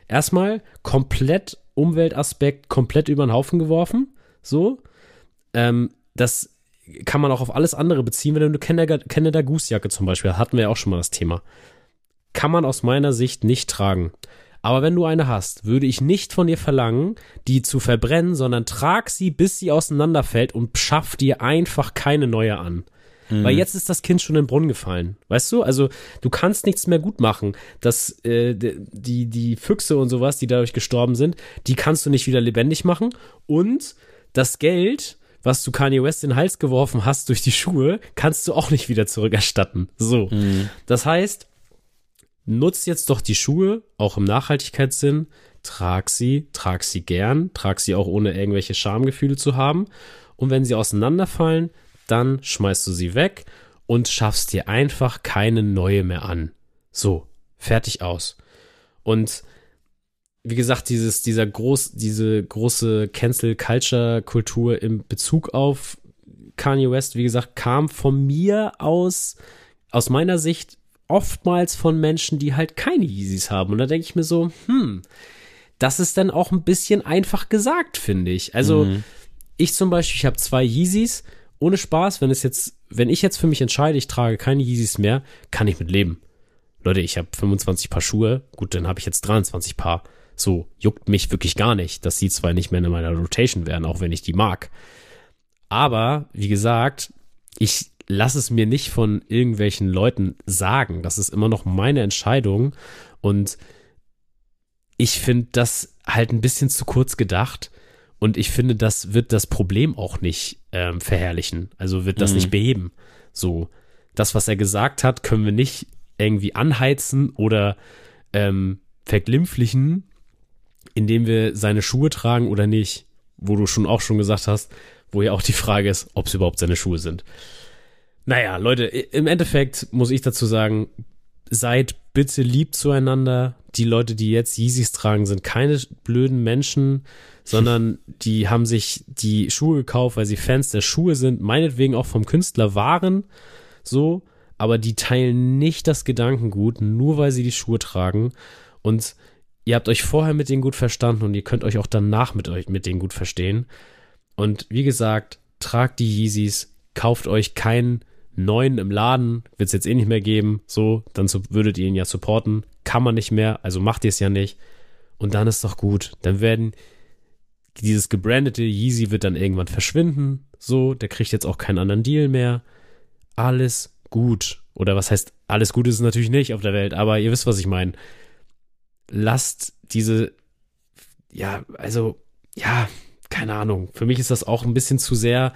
Erstmal komplett Umweltaspekt komplett über den Haufen geworfen. So. Ähm, das kann man auch auf alles andere beziehen, wenn du eine Canada, Canada Goose Jacke zum Beispiel, hatten wir ja auch schon mal das Thema kann man aus meiner Sicht nicht tragen. Aber wenn du eine hast, würde ich nicht von dir verlangen, die zu verbrennen, sondern trag sie, bis sie auseinanderfällt und schaff dir einfach keine neue an. Mhm. Weil jetzt ist das Kind schon in den Brunnen gefallen. Weißt du? Also, du kannst nichts mehr gut machen. Das, äh, die, die Füchse und sowas, die dadurch gestorben sind, die kannst du nicht wieder lebendig machen. Und das Geld, was du Kanye West in den Hals geworfen hast durch die Schuhe, kannst du auch nicht wieder zurückerstatten. So. Mhm. Das heißt, nutz jetzt doch die Schuhe, auch im Nachhaltigkeitssinn, trag sie, trag sie gern, trag sie auch ohne irgendwelche Schamgefühle zu haben. Und wenn sie auseinanderfallen, dann schmeißt du sie weg und schaffst dir einfach keine neue mehr an. So, fertig aus. Und wie gesagt, dieses, dieser groß, diese große Cancel Culture Kultur im Bezug auf Kanye West, wie gesagt, kam von mir aus, aus meiner Sicht oftmals von Menschen, die halt keine Yeezys haben. Und da denke ich mir so, hm, das ist dann auch ein bisschen einfach gesagt, finde ich. Also, mhm. ich zum Beispiel, ich habe zwei Yeezys. Ohne Spaß, wenn es jetzt, wenn ich jetzt für mich entscheide, ich trage keine Yeezys mehr, kann ich mit leben. Leute, ich habe 25 Paar Schuhe. Gut, dann habe ich jetzt 23 Paar. So, juckt mich wirklich gar nicht, dass die zwei nicht mehr in meiner Rotation wären, auch wenn ich die mag. Aber, wie gesagt, ich lass es mir nicht von irgendwelchen Leuten sagen. Das ist immer noch meine Entscheidung. Und ich finde das halt ein bisschen zu kurz gedacht. Und ich finde, das wird das Problem auch nicht ähm, verherrlichen. Also wird das mhm. nicht beheben. So, das, was er gesagt hat, können wir nicht irgendwie anheizen oder ähm, verglimpflichen, indem wir seine Schuhe tragen oder nicht. Wo du schon auch schon gesagt hast, wo ja auch die Frage ist, ob es überhaupt seine Schuhe sind. Naja, Leute, im Endeffekt muss ich dazu sagen, seid bitte lieb zueinander. Die Leute, die jetzt Yeezys tragen, sind keine blöden Menschen, sondern die haben sich die Schuhe gekauft, weil sie Fans der Schuhe sind, meinetwegen auch vom Künstler waren, so, aber die teilen nicht das Gedankengut, nur weil sie die Schuhe tragen. Und ihr habt euch vorher mit denen gut verstanden und ihr könnt euch auch danach mit euch mit denen gut verstehen. Und wie gesagt, tragt die Yeezys, kauft euch keinen neuen im Laden, wird es jetzt eh nicht mehr geben, so, dann würdet ihr ihn ja supporten, kann man nicht mehr, also macht ihr es ja nicht. Und dann ist doch gut. Dann werden dieses gebrandete Yeezy wird dann irgendwann verschwinden, so, der kriegt jetzt auch keinen anderen Deal mehr. Alles gut. Oder was heißt, alles gut ist es natürlich nicht auf der Welt, aber ihr wisst, was ich meine. Lasst diese, ja, also, ja, keine Ahnung, für mich ist das auch ein bisschen zu sehr,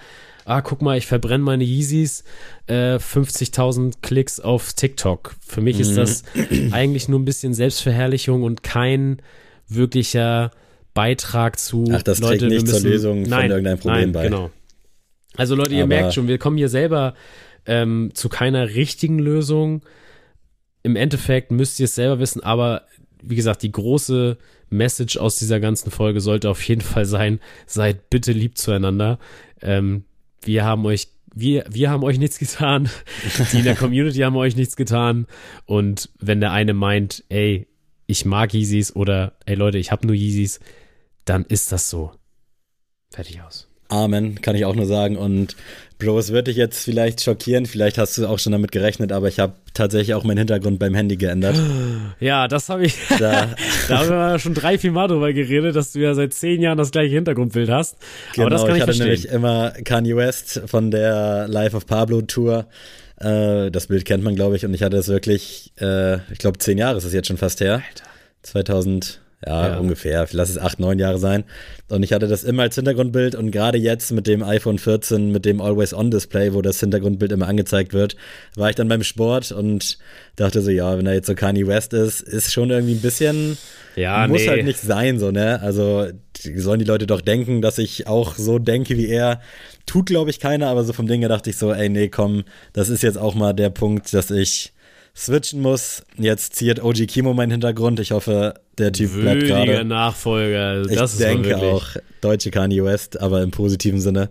ah, guck mal, ich verbrenne meine Yeezys, äh, 50.000 Klicks auf TikTok. Für mich ist mhm. das eigentlich nur ein bisschen Selbstverherrlichung und kein wirklicher Beitrag zu Ach, das Leute, trägt nicht müssen, zur Lösung nein, von irgendeinem Problem nein, bei. Genau. Also Leute, ihr Aber merkt schon, wir kommen hier selber ähm, zu keiner richtigen Lösung. Im Endeffekt müsst ihr es selber wissen, aber wie gesagt, die große Message aus dieser ganzen Folge sollte auf jeden Fall sein, seid bitte lieb zueinander. Ähm, wir haben euch, wir, wir haben euch nichts getan. Die in der Community haben euch nichts getan. Und wenn der eine meint, ey, ich mag Yeezys oder ey Leute, ich habe nur Yeezys, dann ist das so. Fertig aus. Amen, kann ich auch nur sagen. Und Bro, es wird dich jetzt vielleicht schockieren, vielleicht hast du auch schon damit gerechnet, aber ich habe tatsächlich auch meinen Hintergrund beim Handy geändert. Ja, das habe ich. Da, da haben wir schon drei, vier Mal drüber geredet, dass du ja seit zehn Jahren das gleiche Hintergrundbild hast. Genau, aber das kann ich, ich hatte verstehen. nämlich immer Kanye West von der Life of Pablo Tour. Äh, das Bild kennt man, glaube ich, und ich hatte es wirklich, äh, ich glaube, zehn Jahre ist es jetzt schon fast her. Alter. 2000 ja, ja, ungefähr. Lass es acht, neun Jahre sein. Und ich hatte das immer als Hintergrundbild und gerade jetzt mit dem iPhone 14, mit dem Always-On-Display, wo das Hintergrundbild immer angezeigt wird, war ich dann beim Sport und dachte so, ja, wenn er jetzt so Kanye West ist, ist schon irgendwie ein bisschen, ja, muss nee. halt nicht sein, so, ne? Also sollen die Leute doch denken, dass ich auch so denke wie er. Tut, glaube ich, keiner, aber so vom Ding her dachte ich so, ey, nee, komm, das ist jetzt auch mal der Punkt, dass ich switchen muss. Jetzt ziert OG Kimo meinen Hintergrund. Ich hoffe, der Typ bleibt gerade. Nachfolger. Das ich denke auch deutsche Kanye West, aber im positiven Sinne.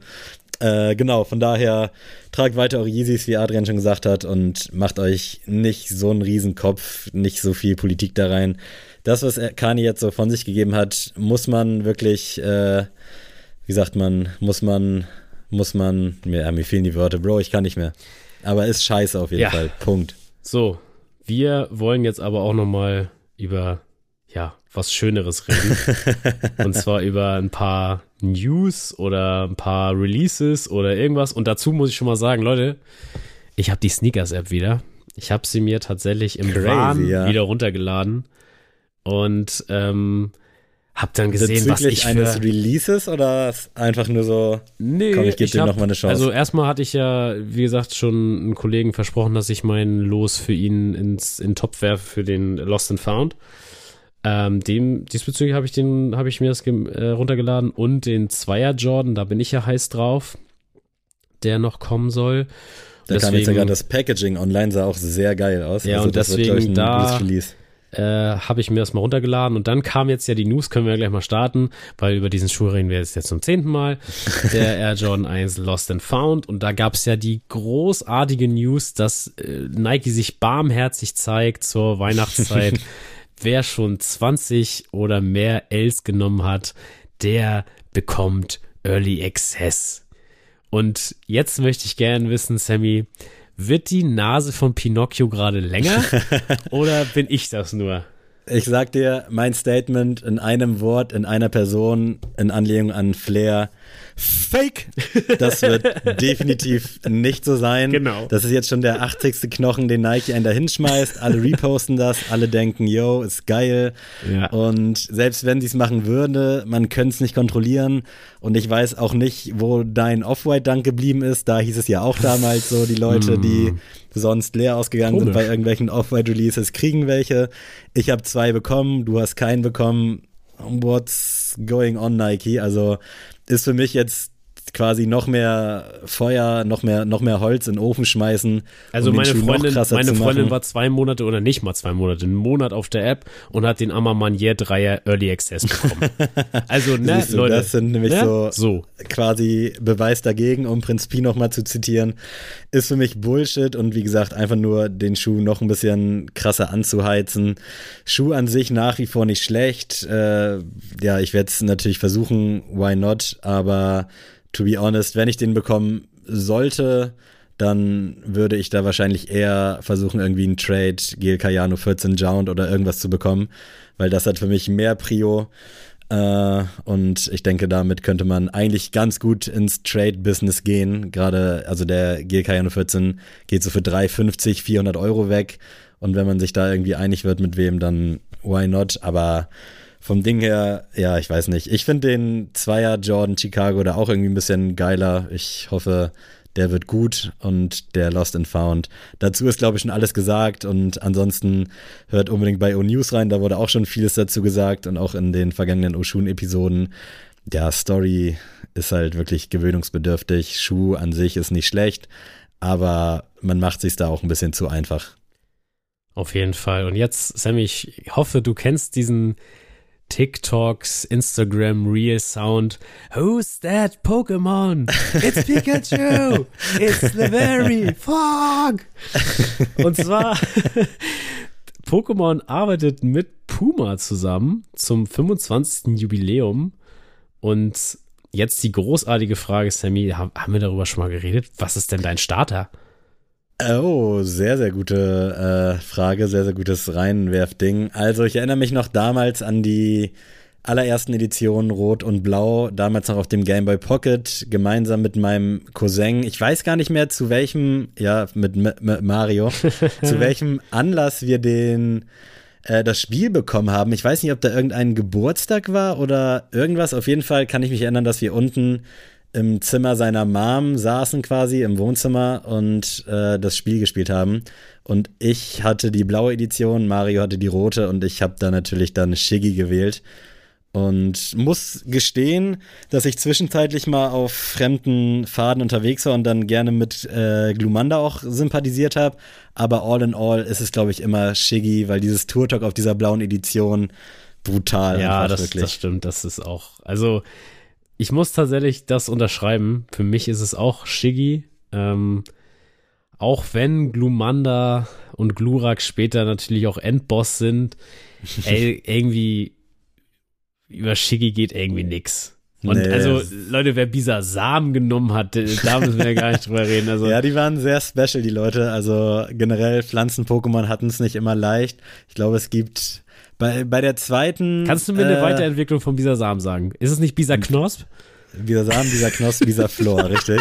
Äh, genau, von daher tragt weiter eure Yeezys, wie Adrian schon gesagt hat, und macht euch nicht so einen Riesenkopf, nicht so viel Politik da rein. Das, was Kanye jetzt so von sich gegeben hat, muss man wirklich, äh, wie sagt man, muss man, muss man, mir, mir fehlen die Worte, Bro, ich kann nicht mehr. Aber ist scheiße auf jeden ja. Fall. Punkt. So, wir wollen jetzt aber auch noch mal über ja, was Schöneres reden. und zwar über ein paar News oder ein paar Releases oder irgendwas. Und dazu muss ich schon mal sagen, Leute, ich habe die Sneakers-App wieder. Ich habe sie mir tatsächlich im Crazy, Wahn ja. wieder runtergeladen. Und ähm, hab dann gesehen, was ich für eines Releases oder einfach nur so nee, komm, ich gebe dir nochmal eine Chance. Also erstmal hatte ich ja, wie gesagt, schon einen Kollegen versprochen, dass ich mein Los für ihn ins in Top werfe für den Lost and Found. Ähm, dem diesbezüglich habe ich den habe ich mir das äh, runtergeladen und den Zweier Jordan, da bin ich ja heiß drauf, der noch kommen soll. Da deswegen, kam jetzt gerade das Packaging online sah auch sehr geil aus. Ja, also und deswegen da äh, habe ich mir das mal runtergeladen und dann kam jetzt ja die News, können wir ja gleich mal starten, weil über diesen Schuh reden wir jetzt, jetzt zum zehnten Mal. Der Air Jordan 1 Lost and Found und da gab es ja die großartige News, dass äh, Nike sich barmherzig zeigt zur Weihnachtszeit. Wer schon 20 oder mehr Ls genommen hat, der bekommt Early Access. Und jetzt möchte ich gerne wissen, Sammy, wird die Nase von Pinocchio gerade länger oder bin ich das nur? Ich sag dir, mein Statement in einem Wort, in einer Person, in Anlehnung an Flair Fake. Das wird definitiv nicht so sein. Genau. Das ist jetzt schon der 80. Knochen, den Nike einen da hinschmeißt. Alle reposten das, alle denken, yo, ist geil. Ja. Und selbst wenn sie es machen würde, man könnte es nicht kontrollieren. Und ich weiß auch nicht, wo dein Off-White-Dank geblieben ist. Da hieß es ja auch damals so, die Leute, die hm. sonst leer ausgegangen Komisch. sind bei irgendwelchen Off-White-Releases, kriegen welche. Ich habe zwei bekommen, du hast keinen bekommen. What's going on, Nike? Also ist für mich jetzt quasi noch mehr Feuer, noch mehr, noch mehr Holz in den Ofen schmeißen. Also um meine Freundin, meine Freundin war zwei Monate oder nicht mal zwei Monate, einen Monat auf der App und hat den Amamanier Dreier Early Access bekommen. also, ne, du, Leute. Das sind nämlich ne? so, so, quasi Beweis dagegen, um Prinz Pi nochmal zu zitieren. Ist für mich Bullshit und wie gesagt, einfach nur den Schuh noch ein bisschen krasser anzuheizen. Schuh an sich nach wie vor nicht schlecht. Äh, ja, ich werde es natürlich versuchen, why not, aber to be honest, wenn ich den bekommen sollte, dann würde ich da wahrscheinlich eher versuchen, irgendwie einen Trade, Gel Cayano 14 Jound oder irgendwas zu bekommen, weil das hat für mich mehr Prio. Äh, und ich denke, damit könnte man eigentlich ganz gut ins Trade-Business gehen. Gerade, also der Gel Cayano 14 geht so für 350, 400 Euro weg. Und wenn man sich da irgendwie einig wird mit wem, dann why not? Aber vom Ding her, ja, ich weiß nicht. Ich finde den Zweier Jordan Chicago da auch irgendwie ein bisschen geiler. Ich hoffe, der wird gut und der Lost and Found. Dazu ist, glaube ich, schon alles gesagt und ansonsten hört unbedingt bei O-News rein, da wurde auch schon vieles dazu gesagt und auch in den vergangenen Oshun-Episoden. Ja, Story ist halt wirklich gewöhnungsbedürftig. Schuh an sich ist nicht schlecht, aber man macht sich da auch ein bisschen zu einfach. Auf jeden Fall. Und jetzt, Sammy, ich hoffe, du kennst diesen TikToks, Instagram Real Sound. Who's that Pokémon? It's Pikachu! It's the very Fog! Und zwar, Pokémon arbeitet mit Puma zusammen zum 25. Jubiläum. Und jetzt die großartige Frage, Sammy, haben wir darüber schon mal geredet? Was ist denn dein Starter? Oh, sehr, sehr gute äh, Frage, sehr, sehr gutes Reinwerfding. Also ich erinnere mich noch damals an die allerersten Editionen Rot und Blau, damals noch auf dem Game Boy Pocket, gemeinsam mit meinem Cousin. Ich weiß gar nicht mehr zu welchem, ja, mit, mit Mario, zu welchem Anlass wir den äh, das Spiel bekommen haben. Ich weiß nicht, ob da irgendein Geburtstag war oder irgendwas. Auf jeden Fall kann ich mich erinnern, dass wir unten im Zimmer seiner Mom saßen quasi im Wohnzimmer und äh, das Spiel gespielt haben. Und ich hatte die blaue Edition, Mario hatte die rote und ich habe da natürlich dann Shiggy gewählt. Und muss gestehen, dass ich zwischenzeitlich mal auf fremden Faden unterwegs war und dann gerne mit äh, Glumanda auch sympathisiert habe. Aber all in all ist es, glaube ich, immer Shiggy, weil dieses Tour Talk auf dieser blauen Edition brutal. Ja, das, wirklich. das stimmt. Das ist auch. Also, ich muss tatsächlich das unterschreiben. Für mich ist es auch Shiggy. Ähm, auch wenn Glumanda und Glurak später natürlich auch Endboss sind, ey, irgendwie über Shiggy geht irgendwie nix. Und nee. also, Leute, wer Bisa Samen genommen hat, da müssen wir ja gar nicht drüber reden. Also. Ja, die waren sehr special, die Leute. Also generell Pflanzen-Pokémon hatten es nicht immer leicht. Ich glaube, es gibt bei, bei der zweiten. Kannst du mir eine äh, Weiterentwicklung von Bisa Samen sagen? Ist es nicht Bisa Knosp? Bisa Samen, Bisa Knosp, Bisa Flor, richtig.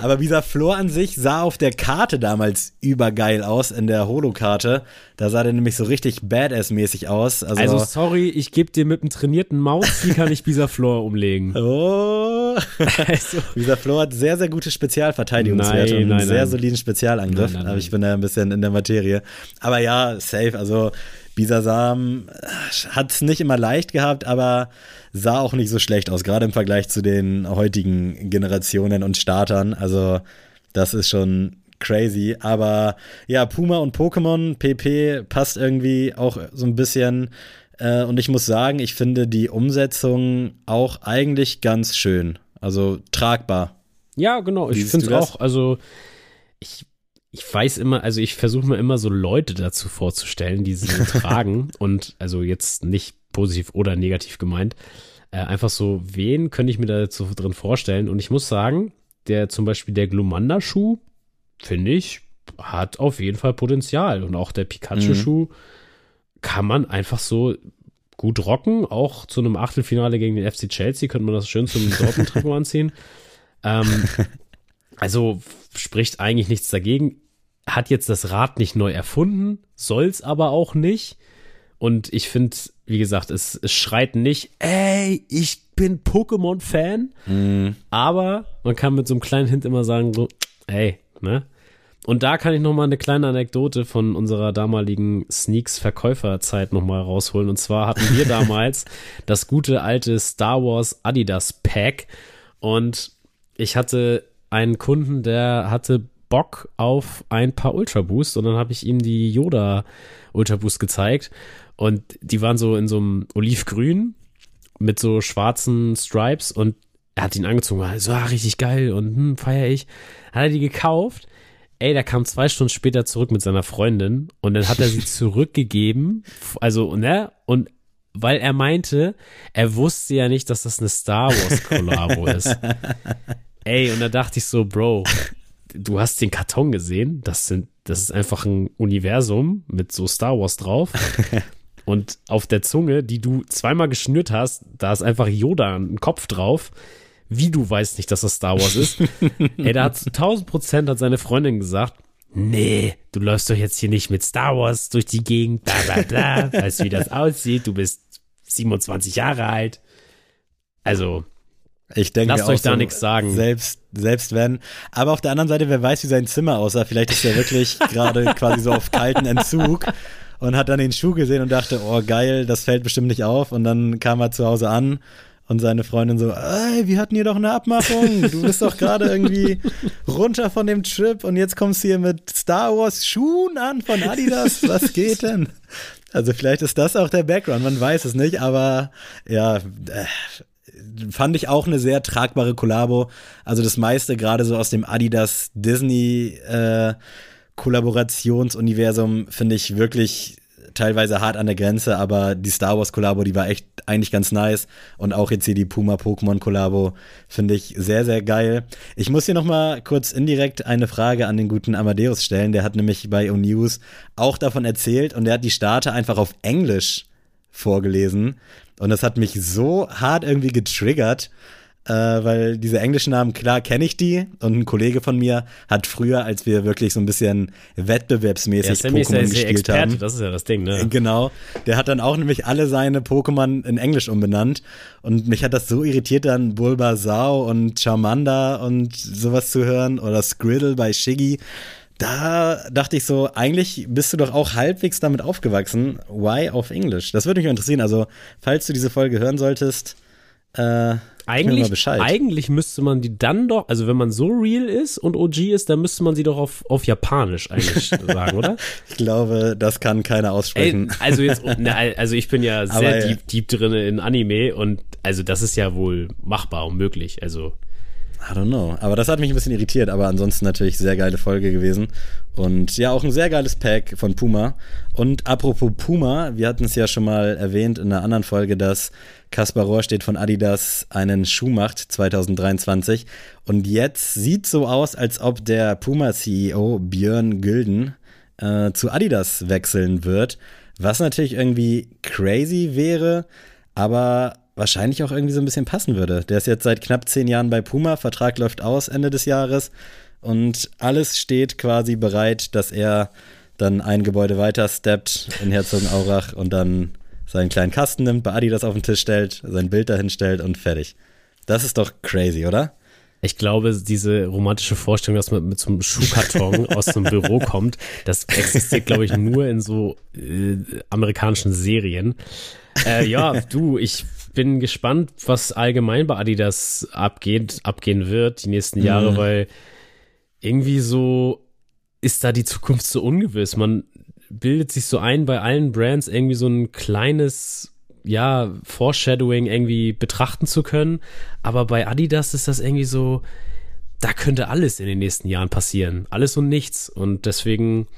Aber dieser Flor an sich sah auf der Karte damals übergeil aus, in der Holo-Karte. Da sah der nämlich so richtig Badass-mäßig aus. Also, also sorry, ich gebe dir mit einem trainierten Maus, wie kann ich Bisa Flor umlegen? Oh. also. Bisa Flor hat sehr, sehr gute Spezialverteidigungswerte nein, und einen sehr nein. soliden Spezialangriff. Nein, Aber ich bin da ein bisschen in der Materie. Aber ja, safe. Also Bisasam hat es nicht immer leicht gehabt, aber sah auch nicht so schlecht aus, gerade im Vergleich zu den heutigen Generationen und Startern. Also das ist schon crazy. Aber ja, Puma und Pokémon, PP passt irgendwie auch so ein bisschen. Äh, und ich muss sagen, ich finde die Umsetzung auch eigentlich ganz schön. Also tragbar. Ja, genau. Ich finde es auch. Also ich ich weiß immer, also ich versuche mir immer so Leute dazu vorzustellen, die sie tragen und also jetzt nicht positiv oder negativ gemeint. Äh, einfach so, wen könnte ich mir da so drin vorstellen? Und ich muss sagen, der zum Beispiel der Glumanda-Schuh, finde ich, hat auf jeden Fall Potenzial. Und auch der Pikachu-Schuh mhm. kann man einfach so gut rocken. Auch zu einem Achtelfinale gegen den FC Chelsea könnte man das schön zum Dortmund-Trikot anziehen. Ähm, also spricht eigentlich nichts dagegen. Hat jetzt das Rad nicht neu erfunden, soll's aber auch nicht. Und ich finde, wie gesagt, es, es schreit nicht, ey, ich bin Pokémon-Fan. Mm. Aber man kann mit so einem kleinen Hint immer sagen, so, ey, ne? Und da kann ich noch mal eine kleine Anekdote von unserer damaligen Sneaks-Verkäuferzeit noch mal rausholen. Und zwar hatten wir damals das gute alte Star Wars Adidas Pack. Und ich hatte einen Kunden, der hatte Bock auf ein paar Ultra Boost. Und dann habe ich ihm die Yoda Ultra Boost gezeigt. Und die waren so in so einem Olivgrün mit so schwarzen Stripes und er hat ihn angezogen, war so, ah, richtig geil und hm, feier ich. Hat er die gekauft. Ey, der kam zwei Stunden später zurück mit seiner Freundin und dann hat er sie zurückgegeben. Also, ne? Und weil er meinte, er wusste ja nicht, dass das eine Star Wars Kollabo ist. Ey, und da dachte ich so, Bro, du hast den Karton gesehen. Das sind, das ist einfach ein Universum mit so Star Wars drauf. Und auf der Zunge, die du zweimal geschnürt hast, da ist einfach Yoda ein Kopf drauf. Wie du weißt nicht, dass das Star Wars ist. Ey, da hat zu 1000 Prozent hat seine Freundin gesagt, nee, du läufst doch jetzt hier nicht mit Star Wars durch die Gegend, bla bla bla, weißt wie das aussieht, du bist 27 Jahre alt. Also, ich denke Lasst euch da so, nichts sagen. Selbst, selbst wenn. Aber auf der anderen Seite, wer weiß, wie sein Zimmer aussah. Vielleicht ist er wirklich gerade quasi so auf kalten Entzug und hat dann den Schuh gesehen und dachte, oh geil, das fällt bestimmt nicht auf. Und dann kam er zu Hause an und seine Freundin so, ey, wir hatten hier doch eine Abmachung. Du bist doch gerade irgendwie runter von dem Trip und jetzt kommst du hier mit Star Wars Schuhen an von Adidas. Was geht denn? Also vielleicht ist das auch der Background, man weiß es nicht, aber ja, äh, fand ich auch eine sehr tragbare Kollabo. Also das meiste gerade so aus dem Adidas Disney äh, Kollaborationsuniversum finde ich wirklich teilweise hart an der Grenze, aber die Star Wars Kollabo, die war echt eigentlich ganz nice und auch jetzt hier die Puma Pokémon Kollabo finde ich sehr sehr geil. Ich muss hier noch mal kurz indirekt eine Frage an den guten Amadeus stellen, der hat nämlich bei O News auch davon erzählt und der hat die Starter einfach auf Englisch vorgelesen und das hat mich so hart irgendwie getriggert, äh, weil diese englischen Namen, klar kenne ich die. Und ein Kollege von mir hat früher, als wir wirklich so ein bisschen wettbewerbsmäßig ja, Pokémon ist gespielt Experte, haben. Das ist ja das Ding, ne? Genau. Der hat dann auch nämlich alle seine Pokémon in Englisch umbenannt. Und mich hat das so irritiert, dann Bulbasaur und Charmander und sowas zu hören. Oder Scriddle bei Shiggy da dachte ich so, eigentlich bist du doch auch halbwegs damit aufgewachsen. Why auf Englisch? Das würde mich interessieren. Also, falls du diese Folge hören solltest, äh, eigentlich, mal Bescheid. eigentlich müsste man die dann doch, also wenn man so real ist und OG ist, dann müsste man sie doch auf, auf Japanisch eigentlich sagen, oder? Ich glaube, das kann keiner aussprechen. Ey, also jetzt, na, also ich bin ja sehr Aber, deep, deep drin in Anime und also das ist ja wohl machbar und möglich. Also I don't know. Aber das hat mich ein bisschen irritiert, aber ansonsten natürlich sehr geile Folge gewesen. Und ja, auch ein sehr geiles Pack von Puma. Und apropos Puma, wir hatten es ja schon mal erwähnt in einer anderen Folge, dass Kaspar Rohrstedt von Adidas einen Schuh macht 2023. Und jetzt sieht so aus, als ob der Puma-CEO Björn Gülden äh, zu Adidas wechseln wird. Was natürlich irgendwie crazy wäre, aber wahrscheinlich auch irgendwie so ein bisschen passen würde. Der ist jetzt seit knapp zehn Jahren bei Puma, Vertrag läuft aus Ende des Jahres und alles steht quasi bereit, dass er dann ein Gebäude weiter steppt in Herzogenaurach und dann seinen kleinen Kasten nimmt, bei Adidas auf den Tisch stellt, sein Bild dahin stellt und fertig. Das ist doch crazy, oder? Ich glaube, diese romantische Vorstellung, dass man mit so einem Schuhkarton aus so einem Büro kommt, das existiert, glaube ich, nur in so äh, amerikanischen Serien. Äh, ja, du, ich bin gespannt, was allgemein bei Adidas abgeht, abgehen wird die nächsten Jahre, mhm. weil irgendwie so ist da die Zukunft so ungewiss. Man bildet sich so ein, bei allen Brands irgendwie so ein kleines, ja, Foreshadowing irgendwie betrachten zu können. Aber bei Adidas ist das irgendwie so, da könnte alles in den nächsten Jahren passieren. Alles und nichts. Und deswegen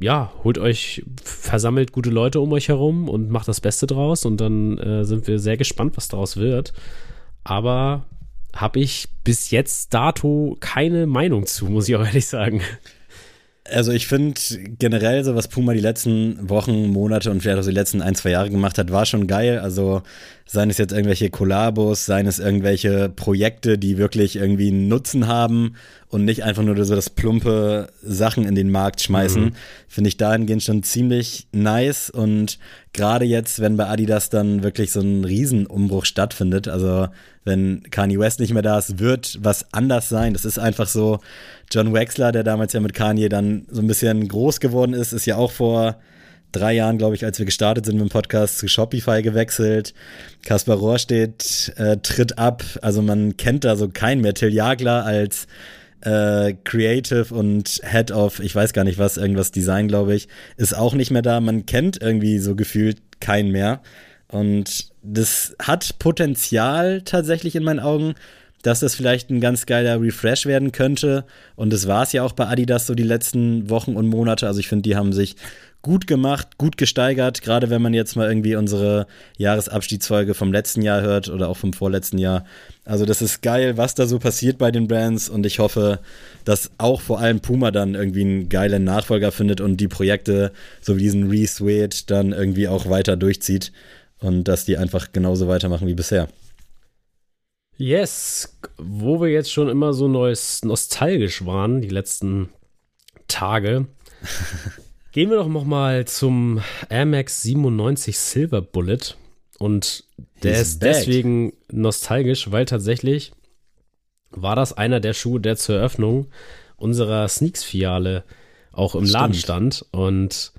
ja, holt euch, versammelt gute Leute um euch herum und macht das Beste draus und dann äh, sind wir sehr gespannt, was daraus wird. Aber habe ich bis jetzt dato keine Meinung zu, muss ich auch ehrlich sagen. Also ich finde generell so, was Puma die letzten Wochen, Monate und vielleicht auch die letzten ein, zwei Jahre gemacht hat, war schon geil. Also seien es jetzt irgendwelche Kollabos, seien es irgendwelche Projekte, die wirklich irgendwie einen Nutzen haben und nicht einfach nur so das plumpe Sachen in den Markt schmeißen, mhm. finde ich dahingehend schon ziemlich nice und gerade jetzt, wenn bei Adidas dann wirklich so ein Riesenumbruch stattfindet, also wenn Kanye West nicht mehr da ist, wird was anders sein. Das ist einfach so. John Wexler, der damals ja mit Kanye dann so ein bisschen groß geworden ist, ist ja auch vor drei Jahren, glaube ich, als wir gestartet sind mit dem Podcast, zu Shopify gewechselt. Kaspar Rohrstedt äh, tritt ab. Also man kennt da so keinen mehr. Till Jagler als äh, Creative und Head of, ich weiß gar nicht was, irgendwas Design, glaube ich, ist auch nicht mehr da. Man kennt irgendwie so gefühlt keinen mehr. Und das hat Potenzial tatsächlich in meinen Augen, dass das vielleicht ein ganz geiler Refresh werden könnte. Und das war es ja auch bei Adidas so die letzten Wochen und Monate. Also ich finde, die haben sich gut gemacht, gut gesteigert, gerade wenn man jetzt mal irgendwie unsere Jahresabschiedsfolge vom letzten Jahr hört oder auch vom vorletzten Jahr. Also das ist geil, was da so passiert bei den Brands und ich hoffe, dass auch vor allem Puma dann irgendwie einen geilen Nachfolger findet und die Projekte, so wie diesen Re-Sweat, dann irgendwie auch weiter durchzieht und dass die einfach genauso weitermachen wie bisher. Yes, wo wir jetzt schon immer so neues, nostalgisch waren, die letzten Tage, gehen wir doch noch mal zum Air Max 97 Silver Bullet. und der He's ist back. deswegen nostalgisch, weil tatsächlich war das einer der Schuhe, der zur Eröffnung unserer Sneaks-Filiale auch im Stimmt. Laden stand. Und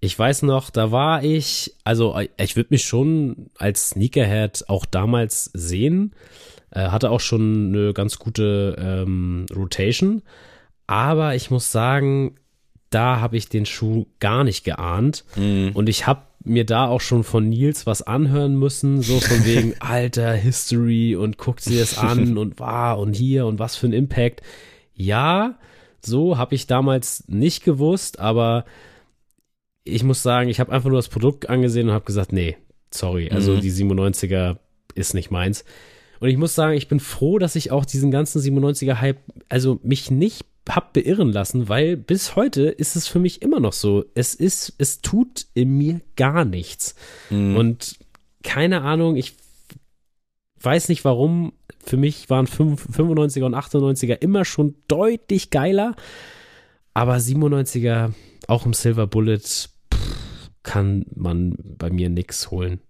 ich weiß noch, da war ich, also ich würde mich schon als Sneakerhead auch damals sehen. Äh, hatte auch schon eine ganz gute ähm, Rotation. Aber ich muss sagen, da habe ich den Schuh gar nicht geahnt. Mhm. Und ich habe mir da auch schon von Nils was anhören müssen, so von wegen alter History und guckt sie es an und war wow, und hier und was für ein Impact. Ja, so habe ich damals nicht gewusst, aber ich muss sagen, ich habe einfach nur das Produkt angesehen und habe gesagt, nee, sorry, also mhm. die 97er ist nicht meins. Und ich muss sagen, ich bin froh, dass ich auch diesen ganzen 97er Hype, also mich nicht hab beirren lassen, weil bis heute ist es für mich immer noch so. Es ist, es tut in mir gar nichts. Mhm. Und keine Ahnung, ich weiß nicht warum. Für mich waren 95er und 98er immer schon deutlich geiler. Aber 97er, auch im Silver Bullet, kann man bei mir nichts holen.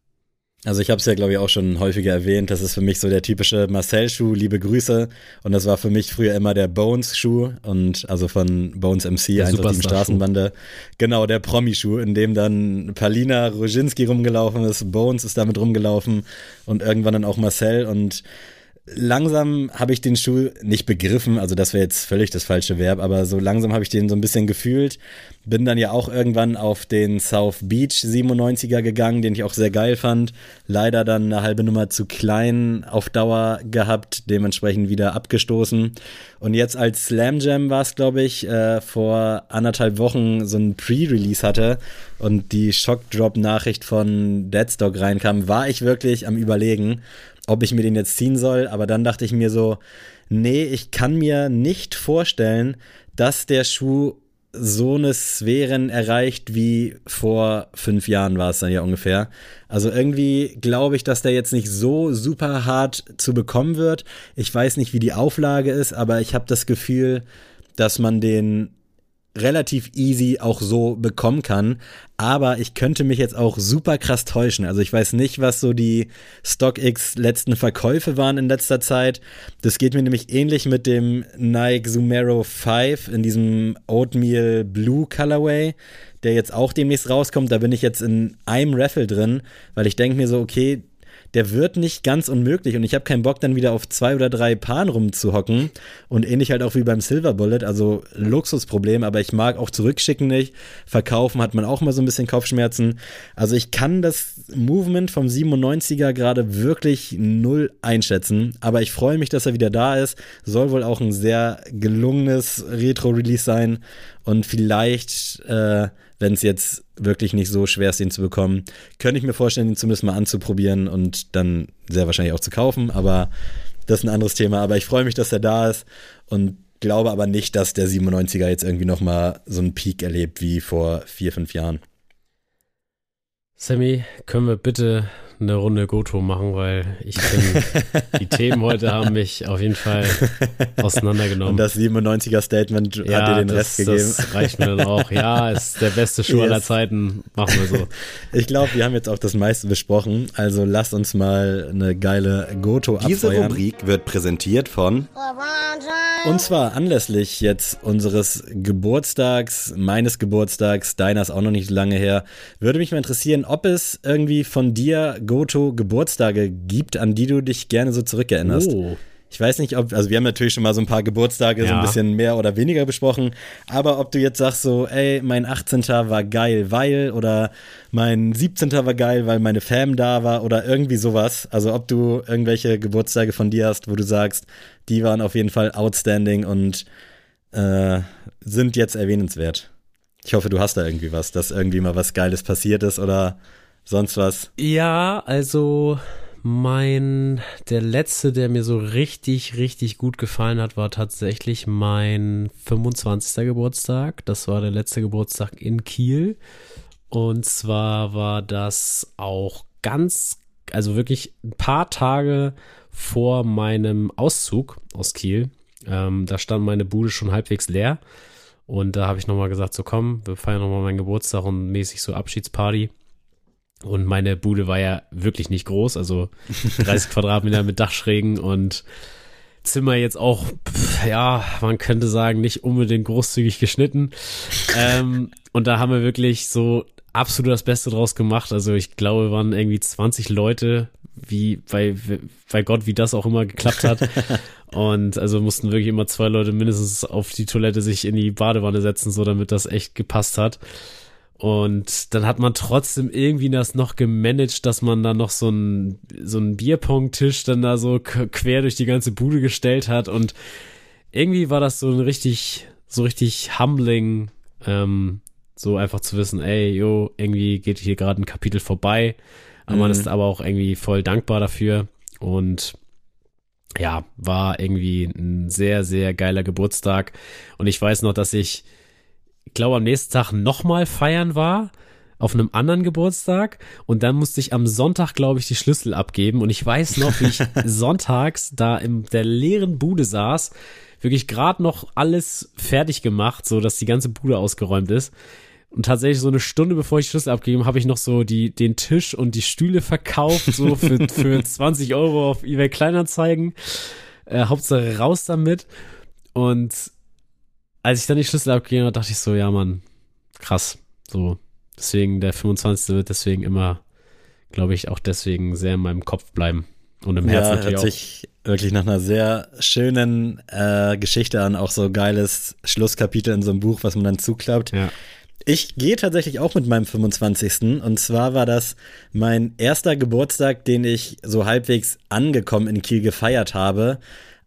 Also ich habe es ja, glaube ich, auch schon häufiger erwähnt. Das ist für mich so der typische Marcel-Schuh, liebe Grüße. Und das war für mich früher immer der Bones-Schuh und also von Bones MC, einfach die Straßenbande. Genau, der Promi-Schuh, in dem dann Palina Roginski rumgelaufen ist, Bones ist damit rumgelaufen und irgendwann dann auch Marcel und langsam habe ich den Schuh nicht begriffen, also das wäre jetzt völlig das falsche Verb, aber so langsam habe ich den so ein bisschen gefühlt. Bin dann ja auch irgendwann auf den South Beach 97er gegangen, den ich auch sehr geil fand. Leider dann eine halbe Nummer zu klein auf Dauer gehabt, dementsprechend wieder abgestoßen. Und jetzt als Slam Jam war es, glaube ich, äh, vor anderthalb Wochen so ein Pre-Release hatte und die Shock-Drop-Nachricht von Deadstock reinkam, war ich wirklich am Überlegen ob ich mir den jetzt ziehen soll, aber dann dachte ich mir so, nee, ich kann mir nicht vorstellen, dass der Schuh so eine Sphären erreicht wie vor fünf Jahren war es dann ja ungefähr. Also irgendwie glaube ich, dass der jetzt nicht so super hart zu bekommen wird. Ich weiß nicht, wie die Auflage ist, aber ich habe das Gefühl, dass man den relativ easy auch so bekommen kann. Aber ich könnte mich jetzt auch super krass täuschen. Also ich weiß nicht, was so die StockX letzten Verkäufe waren in letzter Zeit. Das geht mir nämlich ähnlich mit dem Nike Sumero 5 in diesem Oatmeal Blue Colorway, der jetzt auch demnächst rauskommt. Da bin ich jetzt in einem Raffle drin, weil ich denke mir so, okay, der wird nicht ganz unmöglich. Und ich habe keinen Bock dann wieder auf zwei oder drei Paaren rumzuhocken. Und ähnlich halt auch wie beim Silver Bullet, also Luxusproblem, aber ich mag auch zurückschicken nicht, verkaufen hat man auch mal so ein bisschen Kopfschmerzen. Also ich kann das Movement vom 97er gerade wirklich null einschätzen, aber ich freue mich, dass er wieder da ist. Soll wohl auch ein sehr gelungenes Retro-Release sein. Und vielleicht äh, wenn es jetzt wirklich nicht so schwer ist, den zu bekommen, könnte ich mir vorstellen, ihn zumindest mal anzuprobieren und dann sehr wahrscheinlich auch zu kaufen. Aber das ist ein anderes Thema. Aber ich freue mich, dass er da ist und glaube aber nicht, dass der 97er jetzt irgendwie nochmal so einen Peak erlebt wie vor vier, fünf Jahren. Sammy, können wir bitte eine Runde Goto machen, weil ich bin, die Themen heute haben mich auf jeden Fall auseinandergenommen. Und das 97er Statement ja, hat dir den das, Rest gegeben. Das reicht mir dann auch. Ja, ist der beste Schuh yes. aller Zeiten. Machen wir so. Ich glaube, wir haben jetzt auch das meiste besprochen. Also lasst uns mal eine geile Goto abfeuern. Diese Rubrik wird präsentiert von und zwar anlässlich jetzt unseres Geburtstags, meines Geburtstags, deiner ist auch noch nicht lange her, würde mich mal interessieren, ob es irgendwie von dir Goto-Geburtstage gibt, an die du dich gerne so zurückerinnerst. Oh. Ich weiß nicht, ob, also wir haben natürlich schon mal so ein paar Geburtstage ja. so ein bisschen mehr oder weniger besprochen, aber ob du jetzt sagst so, ey, mein 18. war geil, weil oder mein 17. war geil, weil meine Fam da war oder irgendwie sowas. Also ob du irgendwelche Geburtstage von dir hast, wo du sagst, die waren auf jeden Fall outstanding und äh, sind jetzt erwähnenswert. Ich hoffe, du hast da irgendwie was, dass irgendwie mal was Geiles passiert ist oder sonst was? Ja, also mein, der letzte, der mir so richtig, richtig gut gefallen hat, war tatsächlich mein 25. Geburtstag. Das war der letzte Geburtstag in Kiel. Und zwar war das auch ganz, also wirklich ein paar Tage vor meinem Auszug aus Kiel. Ähm, da stand meine Bude schon halbwegs leer. Und da habe ich nochmal gesagt, so komm, wir feiern nochmal meinen Geburtstag und mäßig so Abschiedsparty. Und meine Bude war ja wirklich nicht groß, also 30 Quadratmeter mit Dachschrägen und Zimmer jetzt auch, ja, man könnte sagen, nicht unbedingt großzügig geschnitten. ähm, und da haben wir wirklich so absolut das Beste draus gemacht. Also ich glaube, waren irgendwie 20 Leute, wie bei, bei Gott, wie das auch immer geklappt hat. und also mussten wirklich immer zwei Leute mindestens auf die Toilette sich in die Badewanne setzen, so damit das echt gepasst hat. Und dann hat man trotzdem irgendwie das noch gemanagt, dass man da noch so einen so einen Bierpong-Tisch dann da so quer durch die ganze Bude gestellt hat. Und irgendwie war das so ein richtig, so richtig humbling, ähm, so einfach zu wissen, ey, jo, irgendwie geht hier gerade ein Kapitel vorbei. Aber mhm. man ist aber auch irgendwie voll dankbar dafür. Und ja, war irgendwie ein sehr, sehr geiler Geburtstag. Und ich weiß noch, dass ich ich glaube, am nächsten Tag nochmal feiern war auf einem anderen Geburtstag und dann musste ich am Sonntag, glaube ich, die Schlüssel abgeben und ich weiß noch, wie ich sonntags da in der leeren Bude saß, wirklich gerade noch alles fertig gemacht, so dass die ganze Bude ausgeräumt ist. Und tatsächlich so eine Stunde bevor ich die Schlüssel abgegeben habe, ich noch so die, den Tisch und die Stühle verkauft, so für, für 20 Euro auf eBay Kleinanzeigen. Äh, Hauptsache raus damit. Und als ich dann die Schlüssel abgegeben habe, dachte ich so, ja, Mann, krass. So, deswegen, der 25. wird deswegen immer, glaube ich, auch deswegen sehr in meinem Kopf bleiben. Und im Herzen ja, natürlich hört auch. sich wirklich nach einer sehr schönen äh, Geschichte an, auch so geiles Schlusskapitel in so einem Buch, was man dann zuklappt. Ja. Ich gehe tatsächlich auch mit meinem 25. Und zwar war das mein erster Geburtstag, den ich so halbwegs angekommen in Kiel gefeiert habe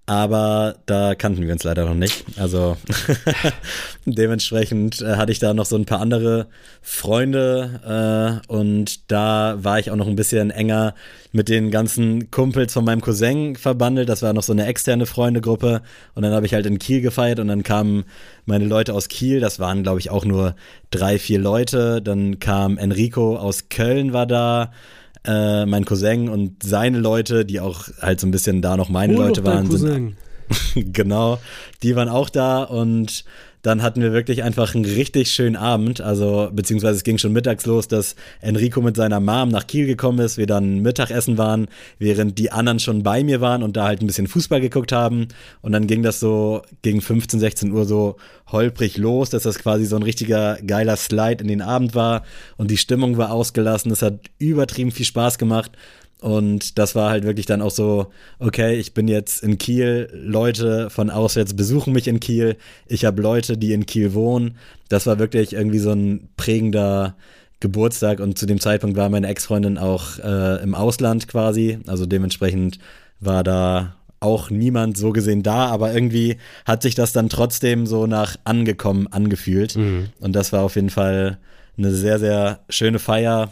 aber da kannten wir uns leider noch nicht. Also dementsprechend äh, hatte ich da noch so ein paar andere Freunde äh, und da war ich auch noch ein bisschen enger mit den ganzen Kumpels von meinem Cousin verbandelt. Das war noch so eine externe Freundegruppe und dann habe ich halt in Kiel gefeiert und dann kamen meine Leute aus Kiel. Das waren glaube ich auch nur drei, vier Leute. Dann kam Enrico aus Köln war da äh, mein Cousin und seine Leute, die auch halt so ein bisschen da noch meine oh, Leute waren, sind, genau, die waren auch da und dann hatten wir wirklich einfach einen richtig schönen Abend. Also, beziehungsweise es ging schon mittags los, dass Enrico mit seiner Mom nach Kiel gekommen ist, wir dann Mittagessen waren, während die anderen schon bei mir waren und da halt ein bisschen Fußball geguckt haben. Und dann ging das so gegen 15, 16 Uhr so holprig los, dass das quasi so ein richtiger geiler Slide in den Abend war und die Stimmung war ausgelassen. Es hat übertrieben viel Spaß gemacht. Und das war halt wirklich dann auch so, okay, ich bin jetzt in Kiel, Leute von auswärts besuchen mich in Kiel, ich habe Leute, die in Kiel wohnen. Das war wirklich irgendwie so ein prägender Geburtstag und zu dem Zeitpunkt war meine Ex-Freundin auch äh, im Ausland quasi, also dementsprechend war da auch niemand so gesehen da, aber irgendwie hat sich das dann trotzdem so nach angekommen angefühlt. Mhm. Und das war auf jeden Fall eine sehr, sehr schöne Feier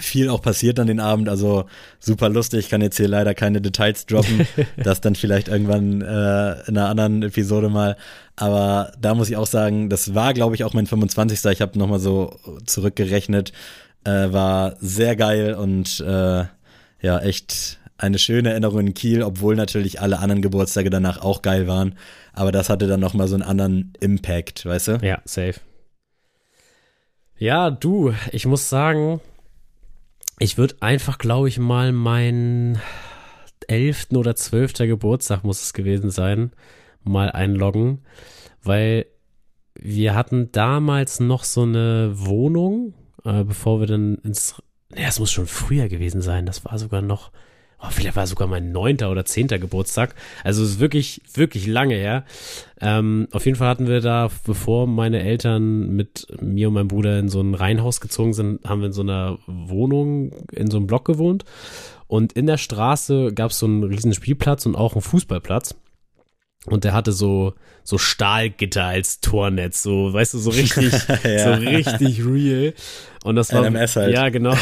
viel auch passiert an den Abend, also super lustig. Ich kann jetzt hier leider keine Details droppen, das dann vielleicht irgendwann äh, in einer anderen Episode mal. Aber da muss ich auch sagen, das war, glaube ich, auch mein 25. Ich habe nochmal so zurückgerechnet, äh, war sehr geil und äh, ja, echt eine schöne Erinnerung in Kiel, obwohl natürlich alle anderen Geburtstage danach auch geil waren. Aber das hatte dann nochmal so einen anderen Impact, weißt du? Ja, safe. Ja, du, ich muss sagen, ich würde einfach, glaube ich, mal meinen elften oder zwölfter Geburtstag muss es gewesen sein, mal einloggen, weil wir hatten damals noch so eine Wohnung, äh, bevor wir dann ins, naja, es muss schon früher gewesen sein, das war sogar noch, oh, vielleicht war sogar mein neunter oder zehnter Geburtstag. Also es ist wirklich, wirklich lange her. Ähm, auf jeden Fall hatten wir da, bevor meine Eltern mit mir und meinem Bruder in so ein Reihenhaus gezogen sind, haben wir in so einer Wohnung, in so einem Block gewohnt. Und in der Straße gab es so einen riesen Spielplatz und auch einen Fußballplatz. Und der hatte so, so Stahlgitter als Tornetz, so, weißt du, so richtig, ja. so richtig real. Und das war, NMS halt. ja, genau.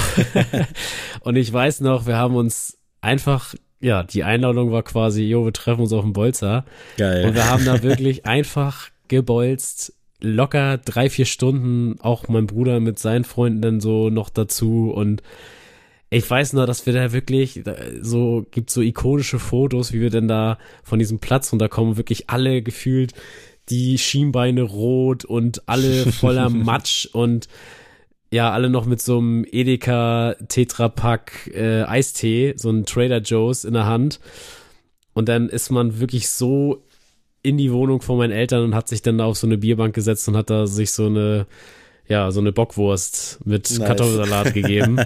und ich weiß noch, wir haben uns einfach, ja, die Einladung war quasi, jo, wir treffen uns auf dem Bolzer. Geil. Und wir haben da wirklich einfach gebolzt, locker drei, vier Stunden, auch mein Bruder mit seinen Freunden dann so noch dazu und ich weiß nur, dass wir da wirklich so, gibt so ikonische Fotos, wie wir denn da von diesem Platz runterkommen, wirklich alle gefühlt die Schienbeine rot und alle voller Matsch und ja alle noch mit so einem Edeka Tetrapack äh, Eistee, so ein Trader Joe's in der Hand. Und dann ist man wirklich so in die Wohnung von meinen Eltern und hat sich dann da auf so eine Bierbank gesetzt und hat da sich so eine ja, so eine Bockwurst mit nice. Kartoffelsalat gegeben.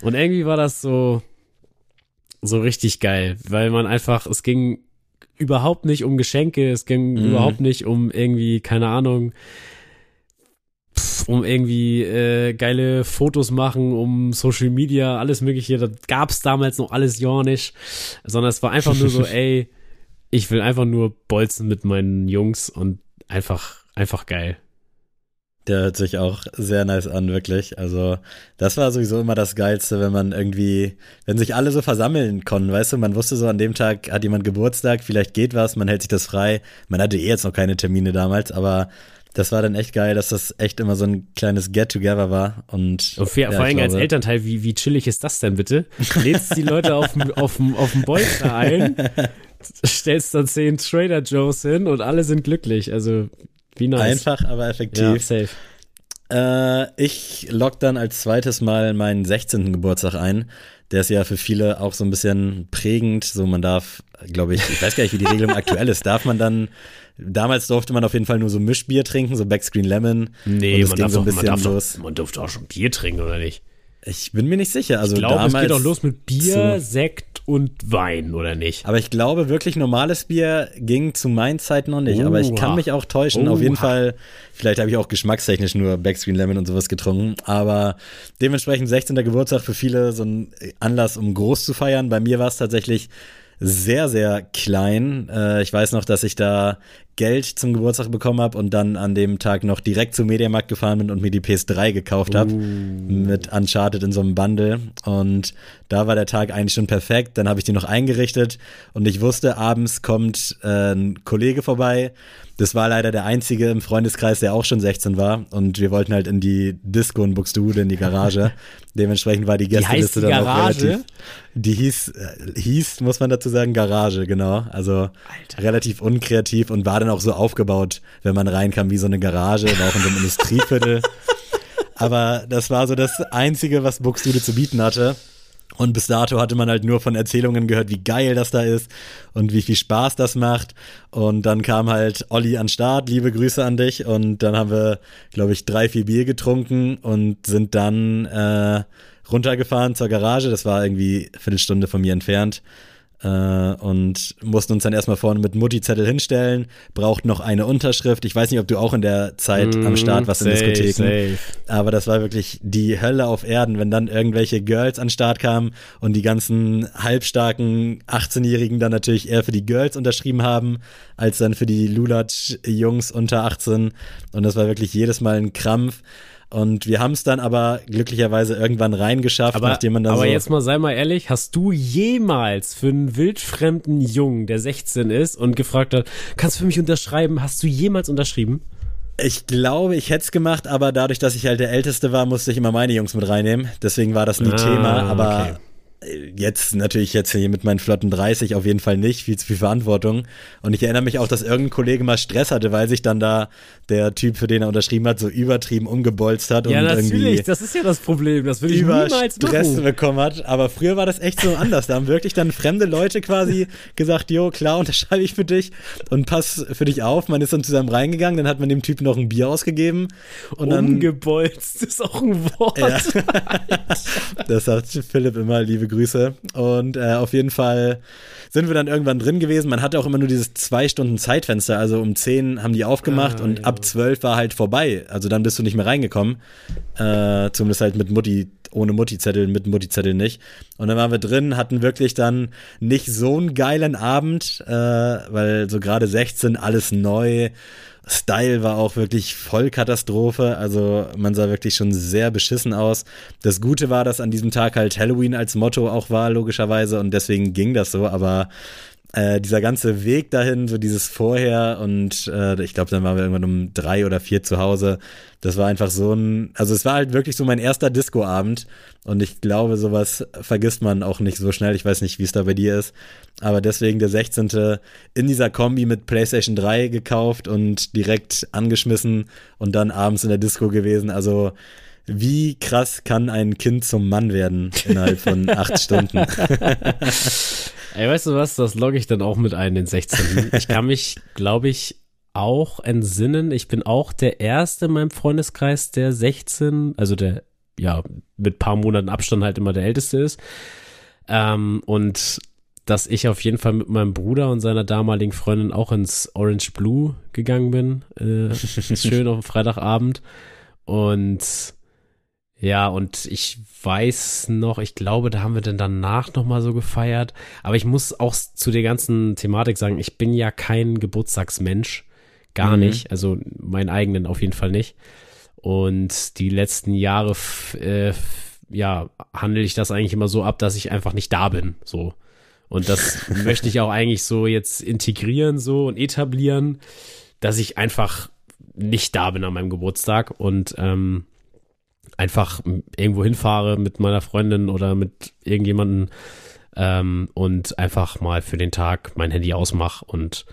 und irgendwie war das so, so richtig geil, weil man einfach, es ging überhaupt nicht um Geschenke, es ging mhm. überhaupt nicht um irgendwie, keine Ahnung, um irgendwie äh, geile Fotos machen, um Social Media, alles mögliche. Das gab's damals noch alles ja nicht, sondern es war einfach nur so, ey, ich will einfach nur bolzen mit meinen Jungs und einfach, einfach geil. Der hört sich auch sehr nice an, wirklich. Also, das war sowieso immer das Geilste, wenn man irgendwie, wenn sich alle so versammeln konnten, weißt du, man wusste so, an dem Tag hat jemand Geburtstag, vielleicht geht was, man hält sich das frei. Man hatte eh jetzt noch keine Termine damals, aber das war dann echt geil, dass das echt immer so ein kleines Get-Together war. Und, und für, ja, vor allem als Elternteil, wie, wie chillig ist das denn bitte? Lädst die Leute auf dem auf Bolster ein, stellst dann zehn Trader Joes hin und alle sind glücklich. Also wie nice. Einfach, aber effektiv. Ja, safe. Äh, ich log dann als zweites Mal meinen 16. Geburtstag ein. Der ist ja für viele auch so ein bisschen prägend. So, man darf, glaube ich, ich weiß gar nicht, wie die Regelung aktuell ist. Darf man dann Damals durfte man auf jeden Fall nur so Mischbier trinken, so Backscreen Lemon. Nee, man darf, so doch, man, darf doch, man durfte auch schon Bier trinken, oder nicht? Ich bin mir nicht sicher. Also ich glaube, es geht auch los mit Bier, Sekt und Wein, oder nicht? Aber ich glaube, wirklich normales Bier ging zu meinen Zeiten noch nicht. Oha. Aber ich kann mich auch täuschen. Oha. Auf jeden Fall, vielleicht habe ich auch geschmackstechnisch nur Backscreen Lemon und sowas getrunken. Aber dementsprechend 16. Geburtstag für viele so ein Anlass, um groß zu feiern. Bei mir war es tatsächlich sehr, sehr klein. Äh, ich weiß noch, dass ich da Geld zum Geburtstag bekommen habe und dann an dem Tag noch direkt zum Mediamarkt gefahren bin und mir die PS3 gekauft habe. Uh. Mit Uncharted in so einem Bundle. Und da war der Tag eigentlich schon perfekt. Dann habe ich die noch eingerichtet und ich wusste, abends kommt äh, ein Kollege vorbei. Das war leider der einzige im Freundeskreis, der auch schon 16 war. Und wir wollten halt in die Disco in Buxtehude, in die Garage. Dementsprechend war die Gästeliste dann auch relativ. Die hieß, äh, hieß, muss man dazu sagen, Garage, genau. Also Alter. relativ unkreativ und war dann auch so aufgebaut, wenn man reinkam, wie so eine Garage, war auch in so einem Industrieviertel. Aber das war so das Einzige, was Buxtehude zu bieten hatte. Und bis dato hatte man halt nur von Erzählungen gehört, wie geil das da ist und wie viel Spaß das macht. Und dann kam halt Olli an Start, liebe Grüße an dich. Und dann haben wir, glaube ich, drei, vier Bier getrunken und sind dann äh, runtergefahren zur Garage. Das war irgendwie eine Viertelstunde von mir entfernt äh, und mussten uns dann erstmal vorne mit Mutti-Zettel hinstellen, braucht noch eine Unterschrift. Ich weiß nicht, ob du auch in der Zeit mm, am Start warst safe, in Diskotheken, safe. aber das war wirklich die Hölle auf Erden, wenn dann irgendwelche Girls an Start kamen und die ganzen halbstarken 18-Jährigen dann natürlich eher für die Girls unterschrieben haben, als dann für die Lulatsch-Jungs unter 18 und das war wirklich jedes Mal ein Krampf. Und wir haben es dann aber glücklicherweise irgendwann reingeschafft, aber, nachdem man dann Aber so jetzt mal sei mal ehrlich, hast du jemals für einen wildfremden Jungen, der 16 ist und gefragt hat, kannst du für mich unterschreiben, hast du jemals unterschrieben? Ich glaube, ich hätte es gemacht, aber dadurch, dass ich halt der Älteste war, musste ich immer meine Jungs mit reinnehmen. Deswegen war das nie ah, Thema. Aber okay jetzt natürlich jetzt hier mit meinen flotten 30 auf jeden Fall nicht, viel zu viel Verantwortung. Und ich erinnere mich auch, dass irgendein Kollege mal Stress hatte, weil sich dann da der Typ, für den er unterschrieben hat, so übertrieben umgebolzt hat. Ja, und irgendwie das ist ja das Problem. Das würde ich über niemals Stress machen. bekommen hat. Aber früher war das echt so anders. Da haben wirklich dann fremde Leute quasi gesagt, jo, klar, unterschreibe ich für dich und pass für dich auf. Man ist dann zusammen reingegangen, dann hat man dem Typen noch ein Bier ausgegeben. Und Umgebolzt ist auch ein Wort. Ja. das sagt Philipp immer, liebe Grüße. Und äh, auf jeden Fall sind wir dann irgendwann drin gewesen. Man hatte auch immer nur dieses zwei Stunden Zeitfenster. Also um zehn haben die aufgemacht ah, und ja. ab zwölf war halt vorbei. Also dann bist du nicht mehr reingekommen. Äh, zumindest halt mit Mutti, ohne Mutti-Zettel, mit Mutti-Zettel nicht. Und dann waren wir drin, hatten wirklich dann nicht so einen geilen Abend, äh, weil so gerade 16 alles neu Style war auch wirklich voll Katastrophe. Also man sah wirklich schon sehr beschissen aus. Das Gute war, dass an diesem Tag halt Halloween als Motto auch war, logischerweise. Und deswegen ging das so. Aber äh, dieser ganze Weg dahin, so dieses Vorher und äh, ich glaube, dann waren wir irgendwann um drei oder vier zu Hause. Das war einfach so ein, also es war halt wirklich so mein erster Disco-Abend und ich glaube, sowas vergisst man auch nicht so schnell. Ich weiß nicht, wie es da bei dir ist, aber deswegen der 16. in dieser Kombi mit PlayStation 3 gekauft und direkt angeschmissen und dann abends in der Disco gewesen. Also Wie krass kann ein Kind zum Mann werden innerhalb von acht Stunden? Ey, weißt du was? Das logge ich dann auch mit ein, den 16. Ich kann mich, glaube ich, auch entsinnen. Ich bin auch der Erste in meinem Freundeskreis, der 16, also der, ja, mit paar Monaten Abstand halt immer der Älteste ist. Ähm, und dass ich auf jeden Fall mit meinem Bruder und seiner damaligen Freundin auch ins Orange Blue gegangen bin. Äh, schön auf dem Freitagabend. Und ja, und ich weiß noch, ich glaube, da haben wir dann danach nochmal so gefeiert. Aber ich muss auch zu der ganzen Thematik sagen, ich bin ja kein Geburtstagsmensch. Gar mhm. nicht. Also meinen eigenen auf jeden Fall nicht. Und die letzten Jahre, äh, ja, handle ich das eigentlich immer so ab, dass ich einfach nicht da bin. So. Und das möchte ich auch eigentlich so jetzt integrieren, so und etablieren, dass ich einfach nicht da bin an meinem Geburtstag und ähm, einfach irgendwo hinfahre mit meiner Freundin oder mit irgendjemandem ähm, und einfach mal für den Tag mein Handy ausmache und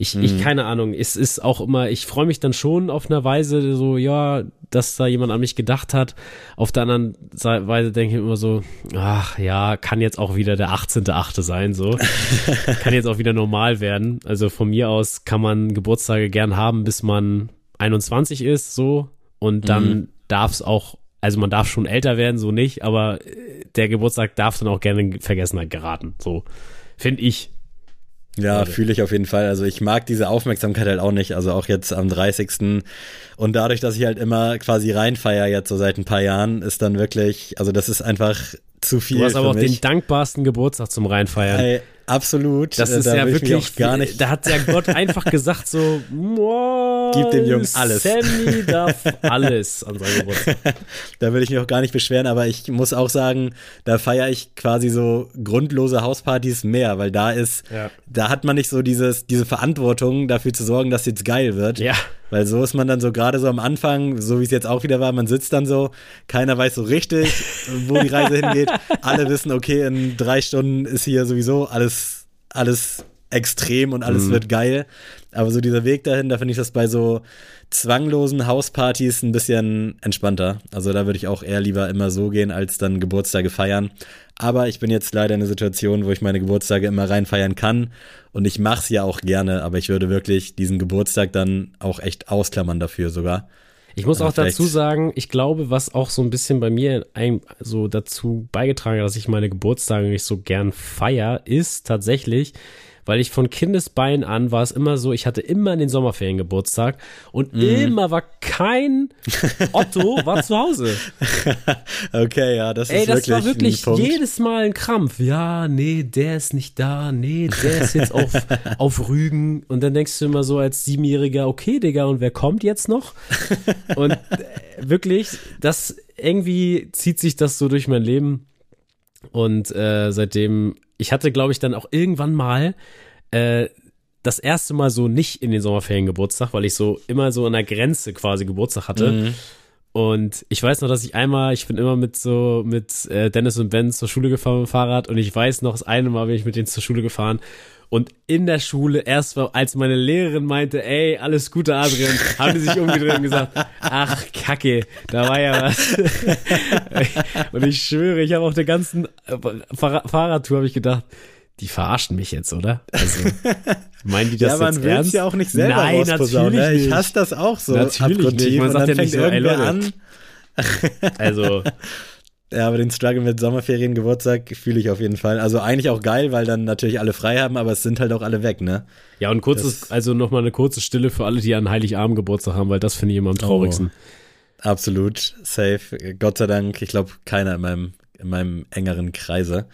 ich, mhm. ich, keine Ahnung, es ist auch immer, ich freue mich dann schon auf eine Weise, so, ja, dass da jemand an mich gedacht hat. Auf der anderen Weise denke ich immer so, ach ja, kann jetzt auch wieder der 18.8. sein, so. kann jetzt auch wieder normal werden. Also von mir aus kann man Geburtstage gern haben, bis man 21 ist, so. Und dann mhm. Darf es auch also man darf schon älter werden, so nicht, aber der Geburtstag darf dann auch gerne in Vergessenheit geraten. So, finde ich. Ja, fühle ich auf jeden Fall. Also ich mag diese Aufmerksamkeit halt auch nicht. Also auch jetzt am 30. Und dadurch, dass ich halt immer quasi reinfeier jetzt so seit ein paar Jahren, ist dann wirklich, also das ist einfach zu viel. Du hast aber auch mich. den dankbarsten Geburtstag zum Reinfeiern. Hey, Absolut. Das ist da ja wirklich gar nicht. Da hat ja Gott einfach gesagt so, gib dem Jungen alles. Sammy darf alles an seinem Geburtstag. da will ich mich auch gar nicht beschweren, aber ich muss auch sagen, da feiere ich quasi so grundlose Hauspartys mehr, weil da ist, ja. da hat man nicht so dieses, diese Verantwortung dafür zu sorgen, dass jetzt geil wird. Ja. Weil so ist man dann so gerade so am Anfang, so wie es jetzt auch wieder war, man sitzt dann so, keiner weiß so richtig, wo die Reise hingeht. Alle wissen, okay, in drei Stunden ist hier sowieso alles, alles extrem und alles mhm. wird geil. Aber so dieser Weg dahin, da finde ich das bei so zwanglosen Hauspartys ein bisschen entspannter. Also da würde ich auch eher lieber immer so gehen, als dann Geburtstage feiern. Aber ich bin jetzt leider in einer Situation, wo ich meine Geburtstage immer rein feiern kann. Und ich mache es ja auch gerne, aber ich würde wirklich diesen Geburtstag dann auch echt ausklammern dafür sogar. Ich muss auch dazu sagen, ich glaube, was auch so ein bisschen bei mir ein, so dazu beigetragen hat, dass ich meine Geburtstage nicht so gern feier, ist tatsächlich, weil ich von Kindesbein an war es immer so, ich hatte immer in den Sommerferien Geburtstag und mhm. immer war kein Otto war zu Hause. okay, ja, das Ey, ist wirklich Ey, das war wirklich jedes Mal ein Krampf. Ja, nee, der ist nicht da, nee, der ist jetzt auf, auf Rügen und dann denkst du immer so als Siebenjähriger, okay, Digga, und wer kommt jetzt noch? Und äh, wirklich, das irgendwie zieht sich das so durch mein Leben und äh, seitdem ich hatte, glaube ich, dann auch irgendwann mal äh, das erste Mal so nicht in den Sommerferien Geburtstag, weil ich so immer so an der Grenze quasi Geburtstag hatte. Mhm. Und ich weiß noch, dass ich einmal, ich bin immer mit so, mit äh, Dennis und Ben zur Schule gefahren mit dem Fahrrad und ich weiß noch, das eine Mal bin ich mit denen zur Schule gefahren und in der Schule, erst als meine Lehrerin meinte, ey, alles Gute, Adrian, haben die sich umgedreht und gesagt, ach, Kacke, da war ja was. und ich schwöre, ich habe auf der ganzen äh, Fahr Fahrradtour habe ich gedacht, die verarschen mich jetzt, oder? Also, meinen die das ja, man will es ja auch nicht selber Nein, natürlich ne? nicht. Ich hasse das auch so. Natürlich nicht. Man sagt ja nicht so, ey, Leute. an. Also, ja, aber den Struggle mit Sommerferien, Geburtstag fühle ich auf jeden Fall. Also eigentlich auch geil, weil dann natürlich alle frei haben, aber es sind halt auch alle weg, ne? Ja, und kurzes, das, also nochmal eine kurze Stille für alle, die an Heiligabend Geburtstag haben, weil das finde ich immer am oh. traurigsten. Oh, absolut, safe. Gott sei Dank, ich glaube, keiner in meinem, in meinem engeren Kreise.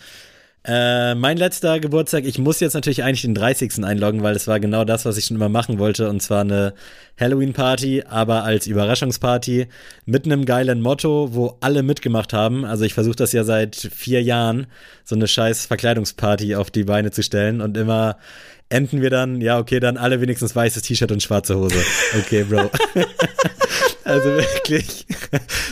Äh, mein letzter Geburtstag, ich muss jetzt natürlich eigentlich den 30. einloggen, weil es war genau das, was ich schon immer machen wollte. Und zwar eine Halloween-Party, aber als Überraschungsparty mit einem geilen Motto, wo alle mitgemacht haben. Also ich versuche das ja seit vier Jahren, so eine scheiß Verkleidungsparty auf die Beine zu stellen und immer enden wir dann, ja, okay, dann alle wenigstens weißes T-Shirt und schwarze Hose. Okay, Bro. also wirklich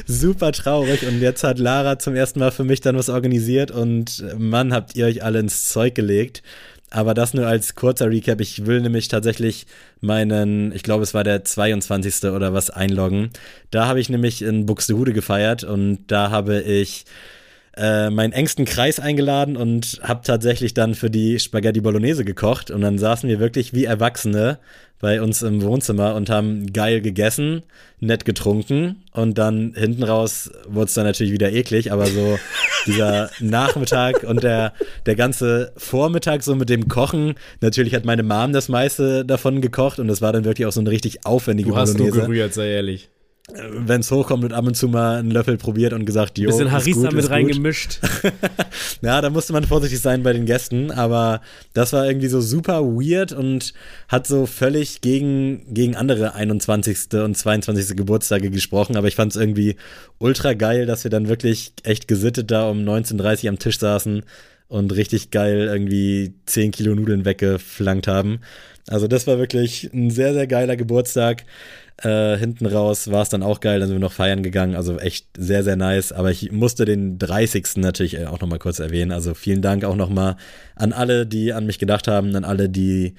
super traurig. Und jetzt hat Lara zum ersten Mal für mich dann was organisiert und Mann, habt ihr euch alle ins Zeug gelegt. Aber das nur als kurzer Recap. Ich will nämlich tatsächlich meinen, ich glaube, es war der 22. oder was einloggen. Da habe ich nämlich in Buxtehude gefeiert und da habe ich äh, meinen engsten Kreis eingeladen und habe tatsächlich dann für die Spaghetti Bolognese gekocht. Und dann saßen wir wirklich wie Erwachsene bei uns im Wohnzimmer und haben geil gegessen, nett getrunken. Und dann hinten raus wurde es dann natürlich wieder eklig, aber so dieser Nachmittag und der, der ganze Vormittag so mit dem Kochen, natürlich hat meine Mom das meiste davon gekocht und das war dann wirklich auch so eine richtig aufwendige du hast Bolognese. Du gerührt, sei ehrlich wenn es hochkommt, wird ab und zu mal einen Löffel probiert und gesagt, jo, Bisschen Harissa gut, mit reingemischt. ja, da musste man vorsichtig sein bei den Gästen, aber das war irgendwie so super weird und hat so völlig gegen, gegen andere 21. und 22. Geburtstage gesprochen, aber ich fand es irgendwie ultra geil, dass wir dann wirklich echt gesittet da um 19.30 Uhr am Tisch saßen und richtig geil irgendwie 10 Kilo Nudeln weggeflankt haben. Also das war wirklich ein sehr, sehr geiler Geburtstag. Äh, hinten raus war es dann auch geil, dann sind wir noch feiern gegangen, also echt sehr, sehr nice. Aber ich musste den 30. natürlich äh, auch nochmal kurz erwähnen. Also vielen Dank auch nochmal an alle, die an mich gedacht haben, an alle, die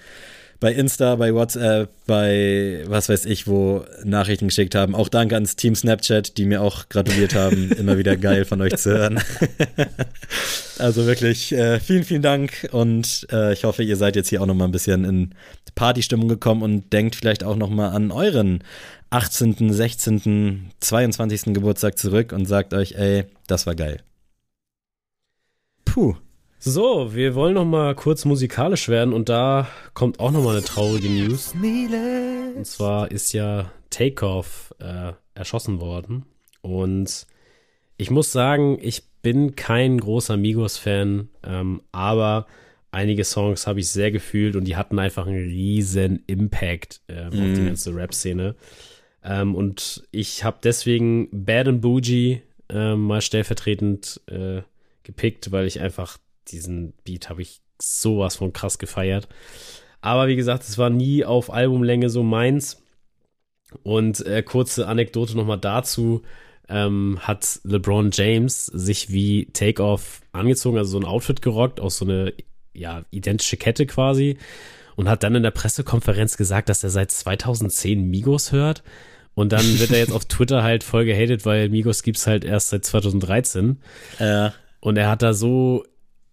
bei Insta, bei WhatsApp, bei was weiß ich, wo Nachrichten geschickt haben. Auch danke ans Team Snapchat, die mir auch gratuliert haben. Immer wieder geil von euch zu hören. also wirklich äh, vielen, vielen Dank und äh, ich hoffe, ihr seid jetzt hier auch nochmal ein bisschen in Partystimmung gekommen und denkt vielleicht auch nochmal an euren 18., 16., 22. Geburtstag zurück und sagt euch, ey, das war geil. Puh. So, wir wollen noch mal kurz musikalisch werden und da kommt auch noch mal eine traurige News. Und zwar ist ja Takeoff äh, erschossen worden und ich muss sagen, ich bin kein großer Migos-Fan, ähm, aber einige Songs habe ich sehr gefühlt und die hatten einfach einen riesen Impact äh, mm. auf die mhm. ganze Rap-Szene. Ähm, und ich habe deswegen Bad and Bougie äh, mal stellvertretend äh, gepickt, weil ich einfach diesen Beat habe ich sowas von krass gefeiert. Aber wie gesagt, es war nie auf Albumlänge so meins. Und äh, kurze Anekdote nochmal dazu. Ähm, hat LeBron James sich wie Takeoff angezogen, also so ein Outfit gerockt, aus so eine ja, identische Kette quasi. Und hat dann in der Pressekonferenz gesagt, dass er seit 2010 Migos hört. Und dann wird er jetzt auf Twitter halt voll gehatet, weil Migos gibt's halt erst seit 2013. Ja. Und er hat da so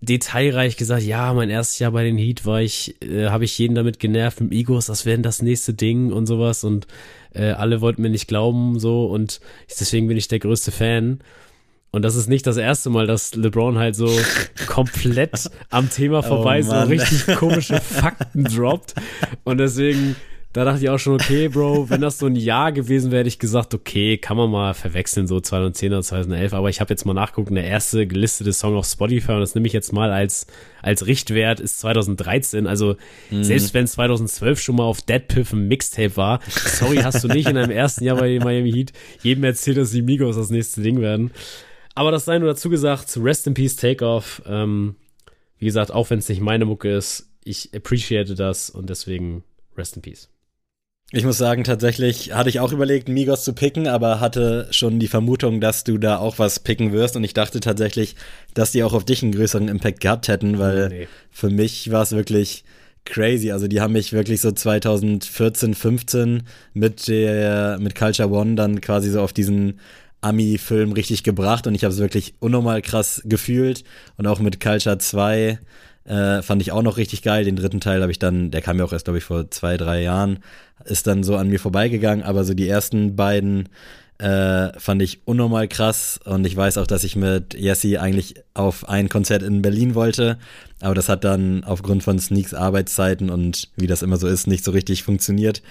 detailreich gesagt, ja, mein erstes Jahr bei den Heat war ich, äh, habe ich jeden damit genervt mit Egos, das wäre das nächste Ding und sowas und äh, alle wollten mir nicht glauben so und deswegen bin ich der größte Fan. Und das ist nicht das erste Mal, dass LeBron halt so komplett am Thema vorbei oh, so richtig komische Fakten droppt. Und deswegen da dachte ich auch schon, okay, Bro, wenn das so ein Jahr gewesen wäre, hätte ich gesagt, okay, kann man mal verwechseln, so 2010 oder 2011. Aber ich habe jetzt mal nachguckt, der erste gelistete Song auf Spotify, und das nehme ich jetzt mal als, als Richtwert, ist 2013. Also, mhm. selbst wenn 2012 schon mal auf Dead Piff ein Mixtape war, sorry, hast du nicht in deinem ersten Jahr bei den Miami Heat jedem erzählt, dass die Migos das nächste Ding werden. Aber das sei nur dazu gesagt, Rest in Peace Takeoff. Ähm, wie gesagt, auch wenn es nicht meine Mucke ist, ich appreciate das und deswegen Rest in Peace. Ich muss sagen, tatsächlich hatte ich auch überlegt, Migos zu picken, aber hatte schon die Vermutung, dass du da auch was picken wirst. Und ich dachte tatsächlich, dass die auch auf dich einen größeren Impact gehabt hätten, weil nee. für mich war es wirklich crazy. Also die haben mich wirklich so 2014, 15 mit der, mit Culture One dann quasi so auf diesen Ami-Film richtig gebracht und ich habe es wirklich unnormal krass gefühlt und auch mit Culture 2 äh, fand ich auch noch richtig geil. Den dritten Teil habe ich dann, der kam ja auch erst, glaube ich, vor zwei, drei Jahren, ist dann so an mir vorbeigegangen. Aber so die ersten beiden äh, fand ich unnormal krass. Und ich weiß auch, dass ich mit Jesse eigentlich auf ein Konzert in Berlin wollte. Aber das hat dann aufgrund von Sneaks Arbeitszeiten und wie das immer so ist, nicht so richtig funktioniert.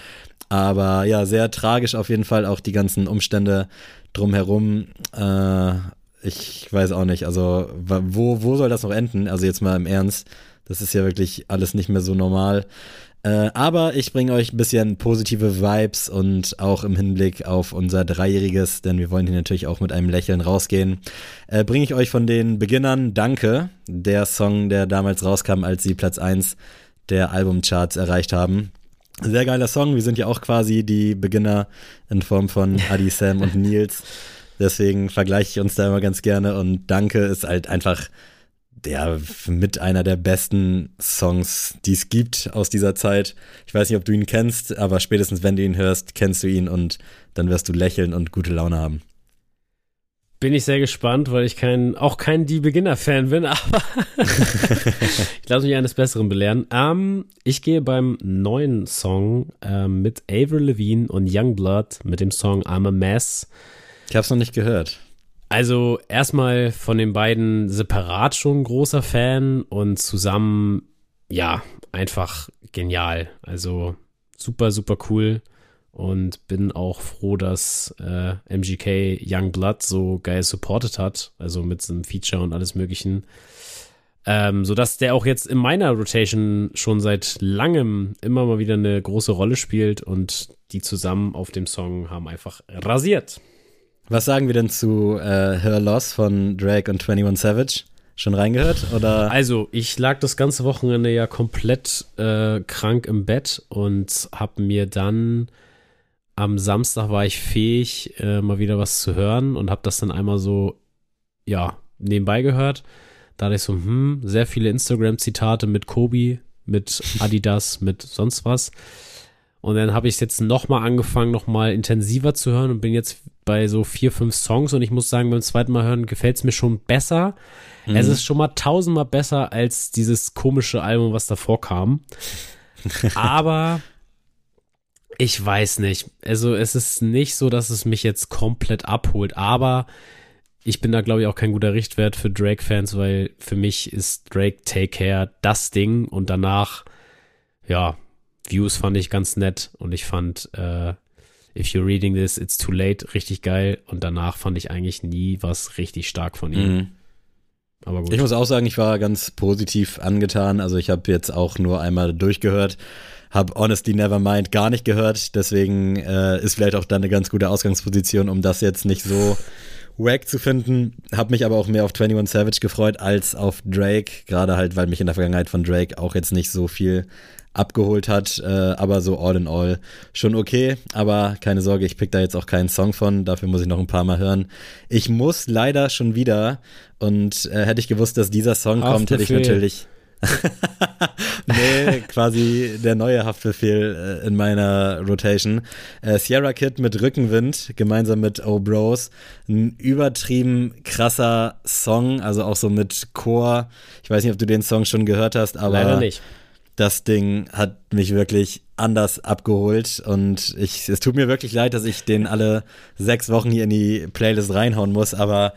Aber ja, sehr tragisch auf jeden Fall auch die ganzen Umstände drumherum. Äh, ich weiß auch nicht. Also, wo, wo soll das noch enden? Also, jetzt mal im Ernst. Das ist ja wirklich alles nicht mehr so normal. Äh, aber ich bringe euch ein bisschen positive Vibes und auch im Hinblick auf unser Dreijähriges, denn wir wollen hier natürlich auch mit einem Lächeln rausgehen, äh, bringe ich euch von den Beginnern Danke, der Song, der damals rauskam, als sie Platz 1 der Albumcharts erreicht haben. Sehr geiler Song, wir sind ja auch quasi die Beginner in Form von Adi, Sam und Nils. Deswegen vergleiche ich uns da immer ganz gerne und Danke ist halt einfach ja, mit einer der besten Songs, die es gibt aus dieser Zeit. Ich weiß nicht, ob du ihn kennst, aber spätestens wenn du ihn hörst, kennst du ihn und dann wirst du lächeln und gute Laune haben. Bin ich sehr gespannt, weil ich kein, auch kein Die Beginner-Fan bin, aber ich lasse mich eines Besseren belehren. Ähm, ich gehe beim neuen Song ähm, mit Avril Levine und Youngblood mit dem Song I'm a Mess. Ich habe es noch nicht gehört. Also erstmal von den beiden separat schon großer Fan und zusammen, ja, einfach genial. Also super, super cool und bin auch froh, dass äh, MGK Youngblood so geil supported hat, also mit so einem Feature und alles Möglichen. Ähm, sodass der auch jetzt in meiner Rotation schon seit langem immer mal wieder eine große Rolle spielt und die zusammen auf dem Song haben einfach rasiert. Was sagen wir denn zu äh, Her Loss von Drake und 21 Savage? Schon reingehört? Oder? Also, ich lag das ganze Wochenende ja komplett äh, krank im Bett und habe mir dann am Samstag war ich fähig, äh, mal wieder was zu hören und habe das dann einmal so, ja, nebenbei gehört. Da hatte ich so, hm, sehr viele Instagram-Zitate mit Kobi, mit Adidas, mit sonst was. Und dann habe ich es jetzt nochmal angefangen, nochmal intensiver zu hören und bin jetzt bei so vier, fünf Songs und ich muss sagen, beim zweiten Mal hören gefällt es mir schon besser. Mhm. Es ist schon mal tausendmal besser als dieses komische Album, was davor kam. Aber ich weiß nicht. Also es ist nicht so, dass es mich jetzt komplett abholt, aber ich bin da, glaube ich, auch kein guter Richtwert für Drake-Fans, weil für mich ist Drake Take Care das Ding und danach, ja, Views fand ich ganz nett und ich fand äh, If You're Reading This, It's Too Late richtig geil und danach fand ich eigentlich nie was richtig stark von ihm. Mhm. Aber gut. Ich muss auch sagen, ich war ganz positiv angetan. Also ich habe jetzt auch nur einmal durchgehört, habe Honestly Nevermind gar nicht gehört. Deswegen äh, ist vielleicht auch dann eine ganz gute Ausgangsposition, um das jetzt nicht so wack zu finden. Habe mich aber auch mehr auf 21 Savage gefreut als auf Drake. Gerade halt, weil mich in der Vergangenheit von Drake auch jetzt nicht so viel abgeholt hat, äh, aber so all in all schon okay. Aber keine Sorge, ich pick da jetzt auch keinen Song von, dafür muss ich noch ein paar Mal hören. Ich muss leider schon wieder und äh, hätte ich gewusst, dass dieser Song Haftbefehl. kommt, hätte ich natürlich nee, quasi der neue Haftbefehl äh, in meiner Rotation. Äh, Sierra Kid mit Rückenwind, gemeinsam mit Oh Bros. Ein übertrieben krasser Song, also auch so mit Chor. Ich weiß nicht, ob du den Song schon gehört hast, aber. Leider nicht das Ding hat mich wirklich anders abgeholt und ich, es tut mir wirklich leid, dass ich den alle sechs Wochen hier in die Playlist reinhauen muss, aber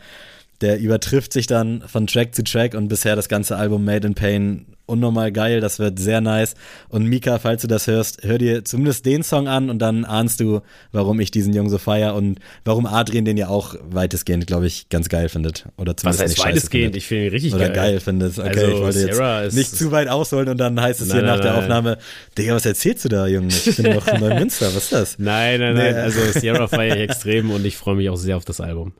der übertrifft sich dann von Track zu Track und bisher das ganze Album Made in Pain unnormal geil, das wird sehr nice. Und Mika, falls du das hörst, hör dir zumindest den Song an und dann ahnst du, warum ich diesen Jungen so feier und warum Adrian den ja auch weitestgehend, glaube ich, ganz geil findet. Oder zumindest Was heißt weitestgehend? Ich finde ihn richtig Oder geil. geil findet. Okay, also, ich wollte Sarah jetzt nicht zu weit ausholen und dann heißt es nein, hier nein, nach nein, der Aufnahme, Digga, was erzählst du da, Junge? Ich bin doch in Neumünster, was ist das? Nein, nein, nein. Also Sierra feiere ich extrem und ich freue mich auch sehr auf das Album.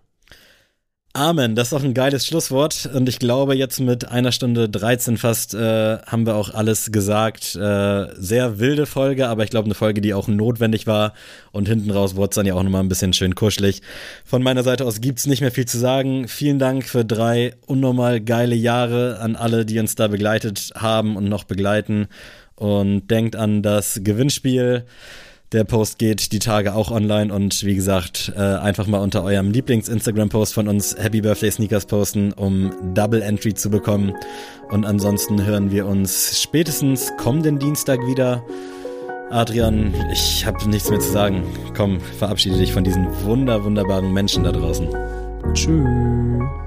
Amen, das ist doch ein geiles Schlusswort. Und ich glaube, jetzt mit einer Stunde 13 fast äh, haben wir auch alles gesagt. Äh, sehr wilde Folge, aber ich glaube, eine Folge, die auch notwendig war. Und hinten raus wurde es dann ja auch nochmal ein bisschen schön kuschelig. Von meiner Seite aus gibt's nicht mehr viel zu sagen. Vielen Dank für drei unnormal geile Jahre an alle, die uns da begleitet haben und noch begleiten. Und denkt an das Gewinnspiel. Der Post geht die Tage auch online und wie gesagt, äh, einfach mal unter eurem Lieblings-Instagram-Post von uns Happy Birthday Sneakers posten, um Double Entry zu bekommen. Und ansonsten hören wir uns spätestens kommenden Dienstag wieder. Adrian, ich habe nichts mehr zu sagen. Komm, verabschiede dich von diesen wunder, wunderbaren Menschen da draußen. Tschüss.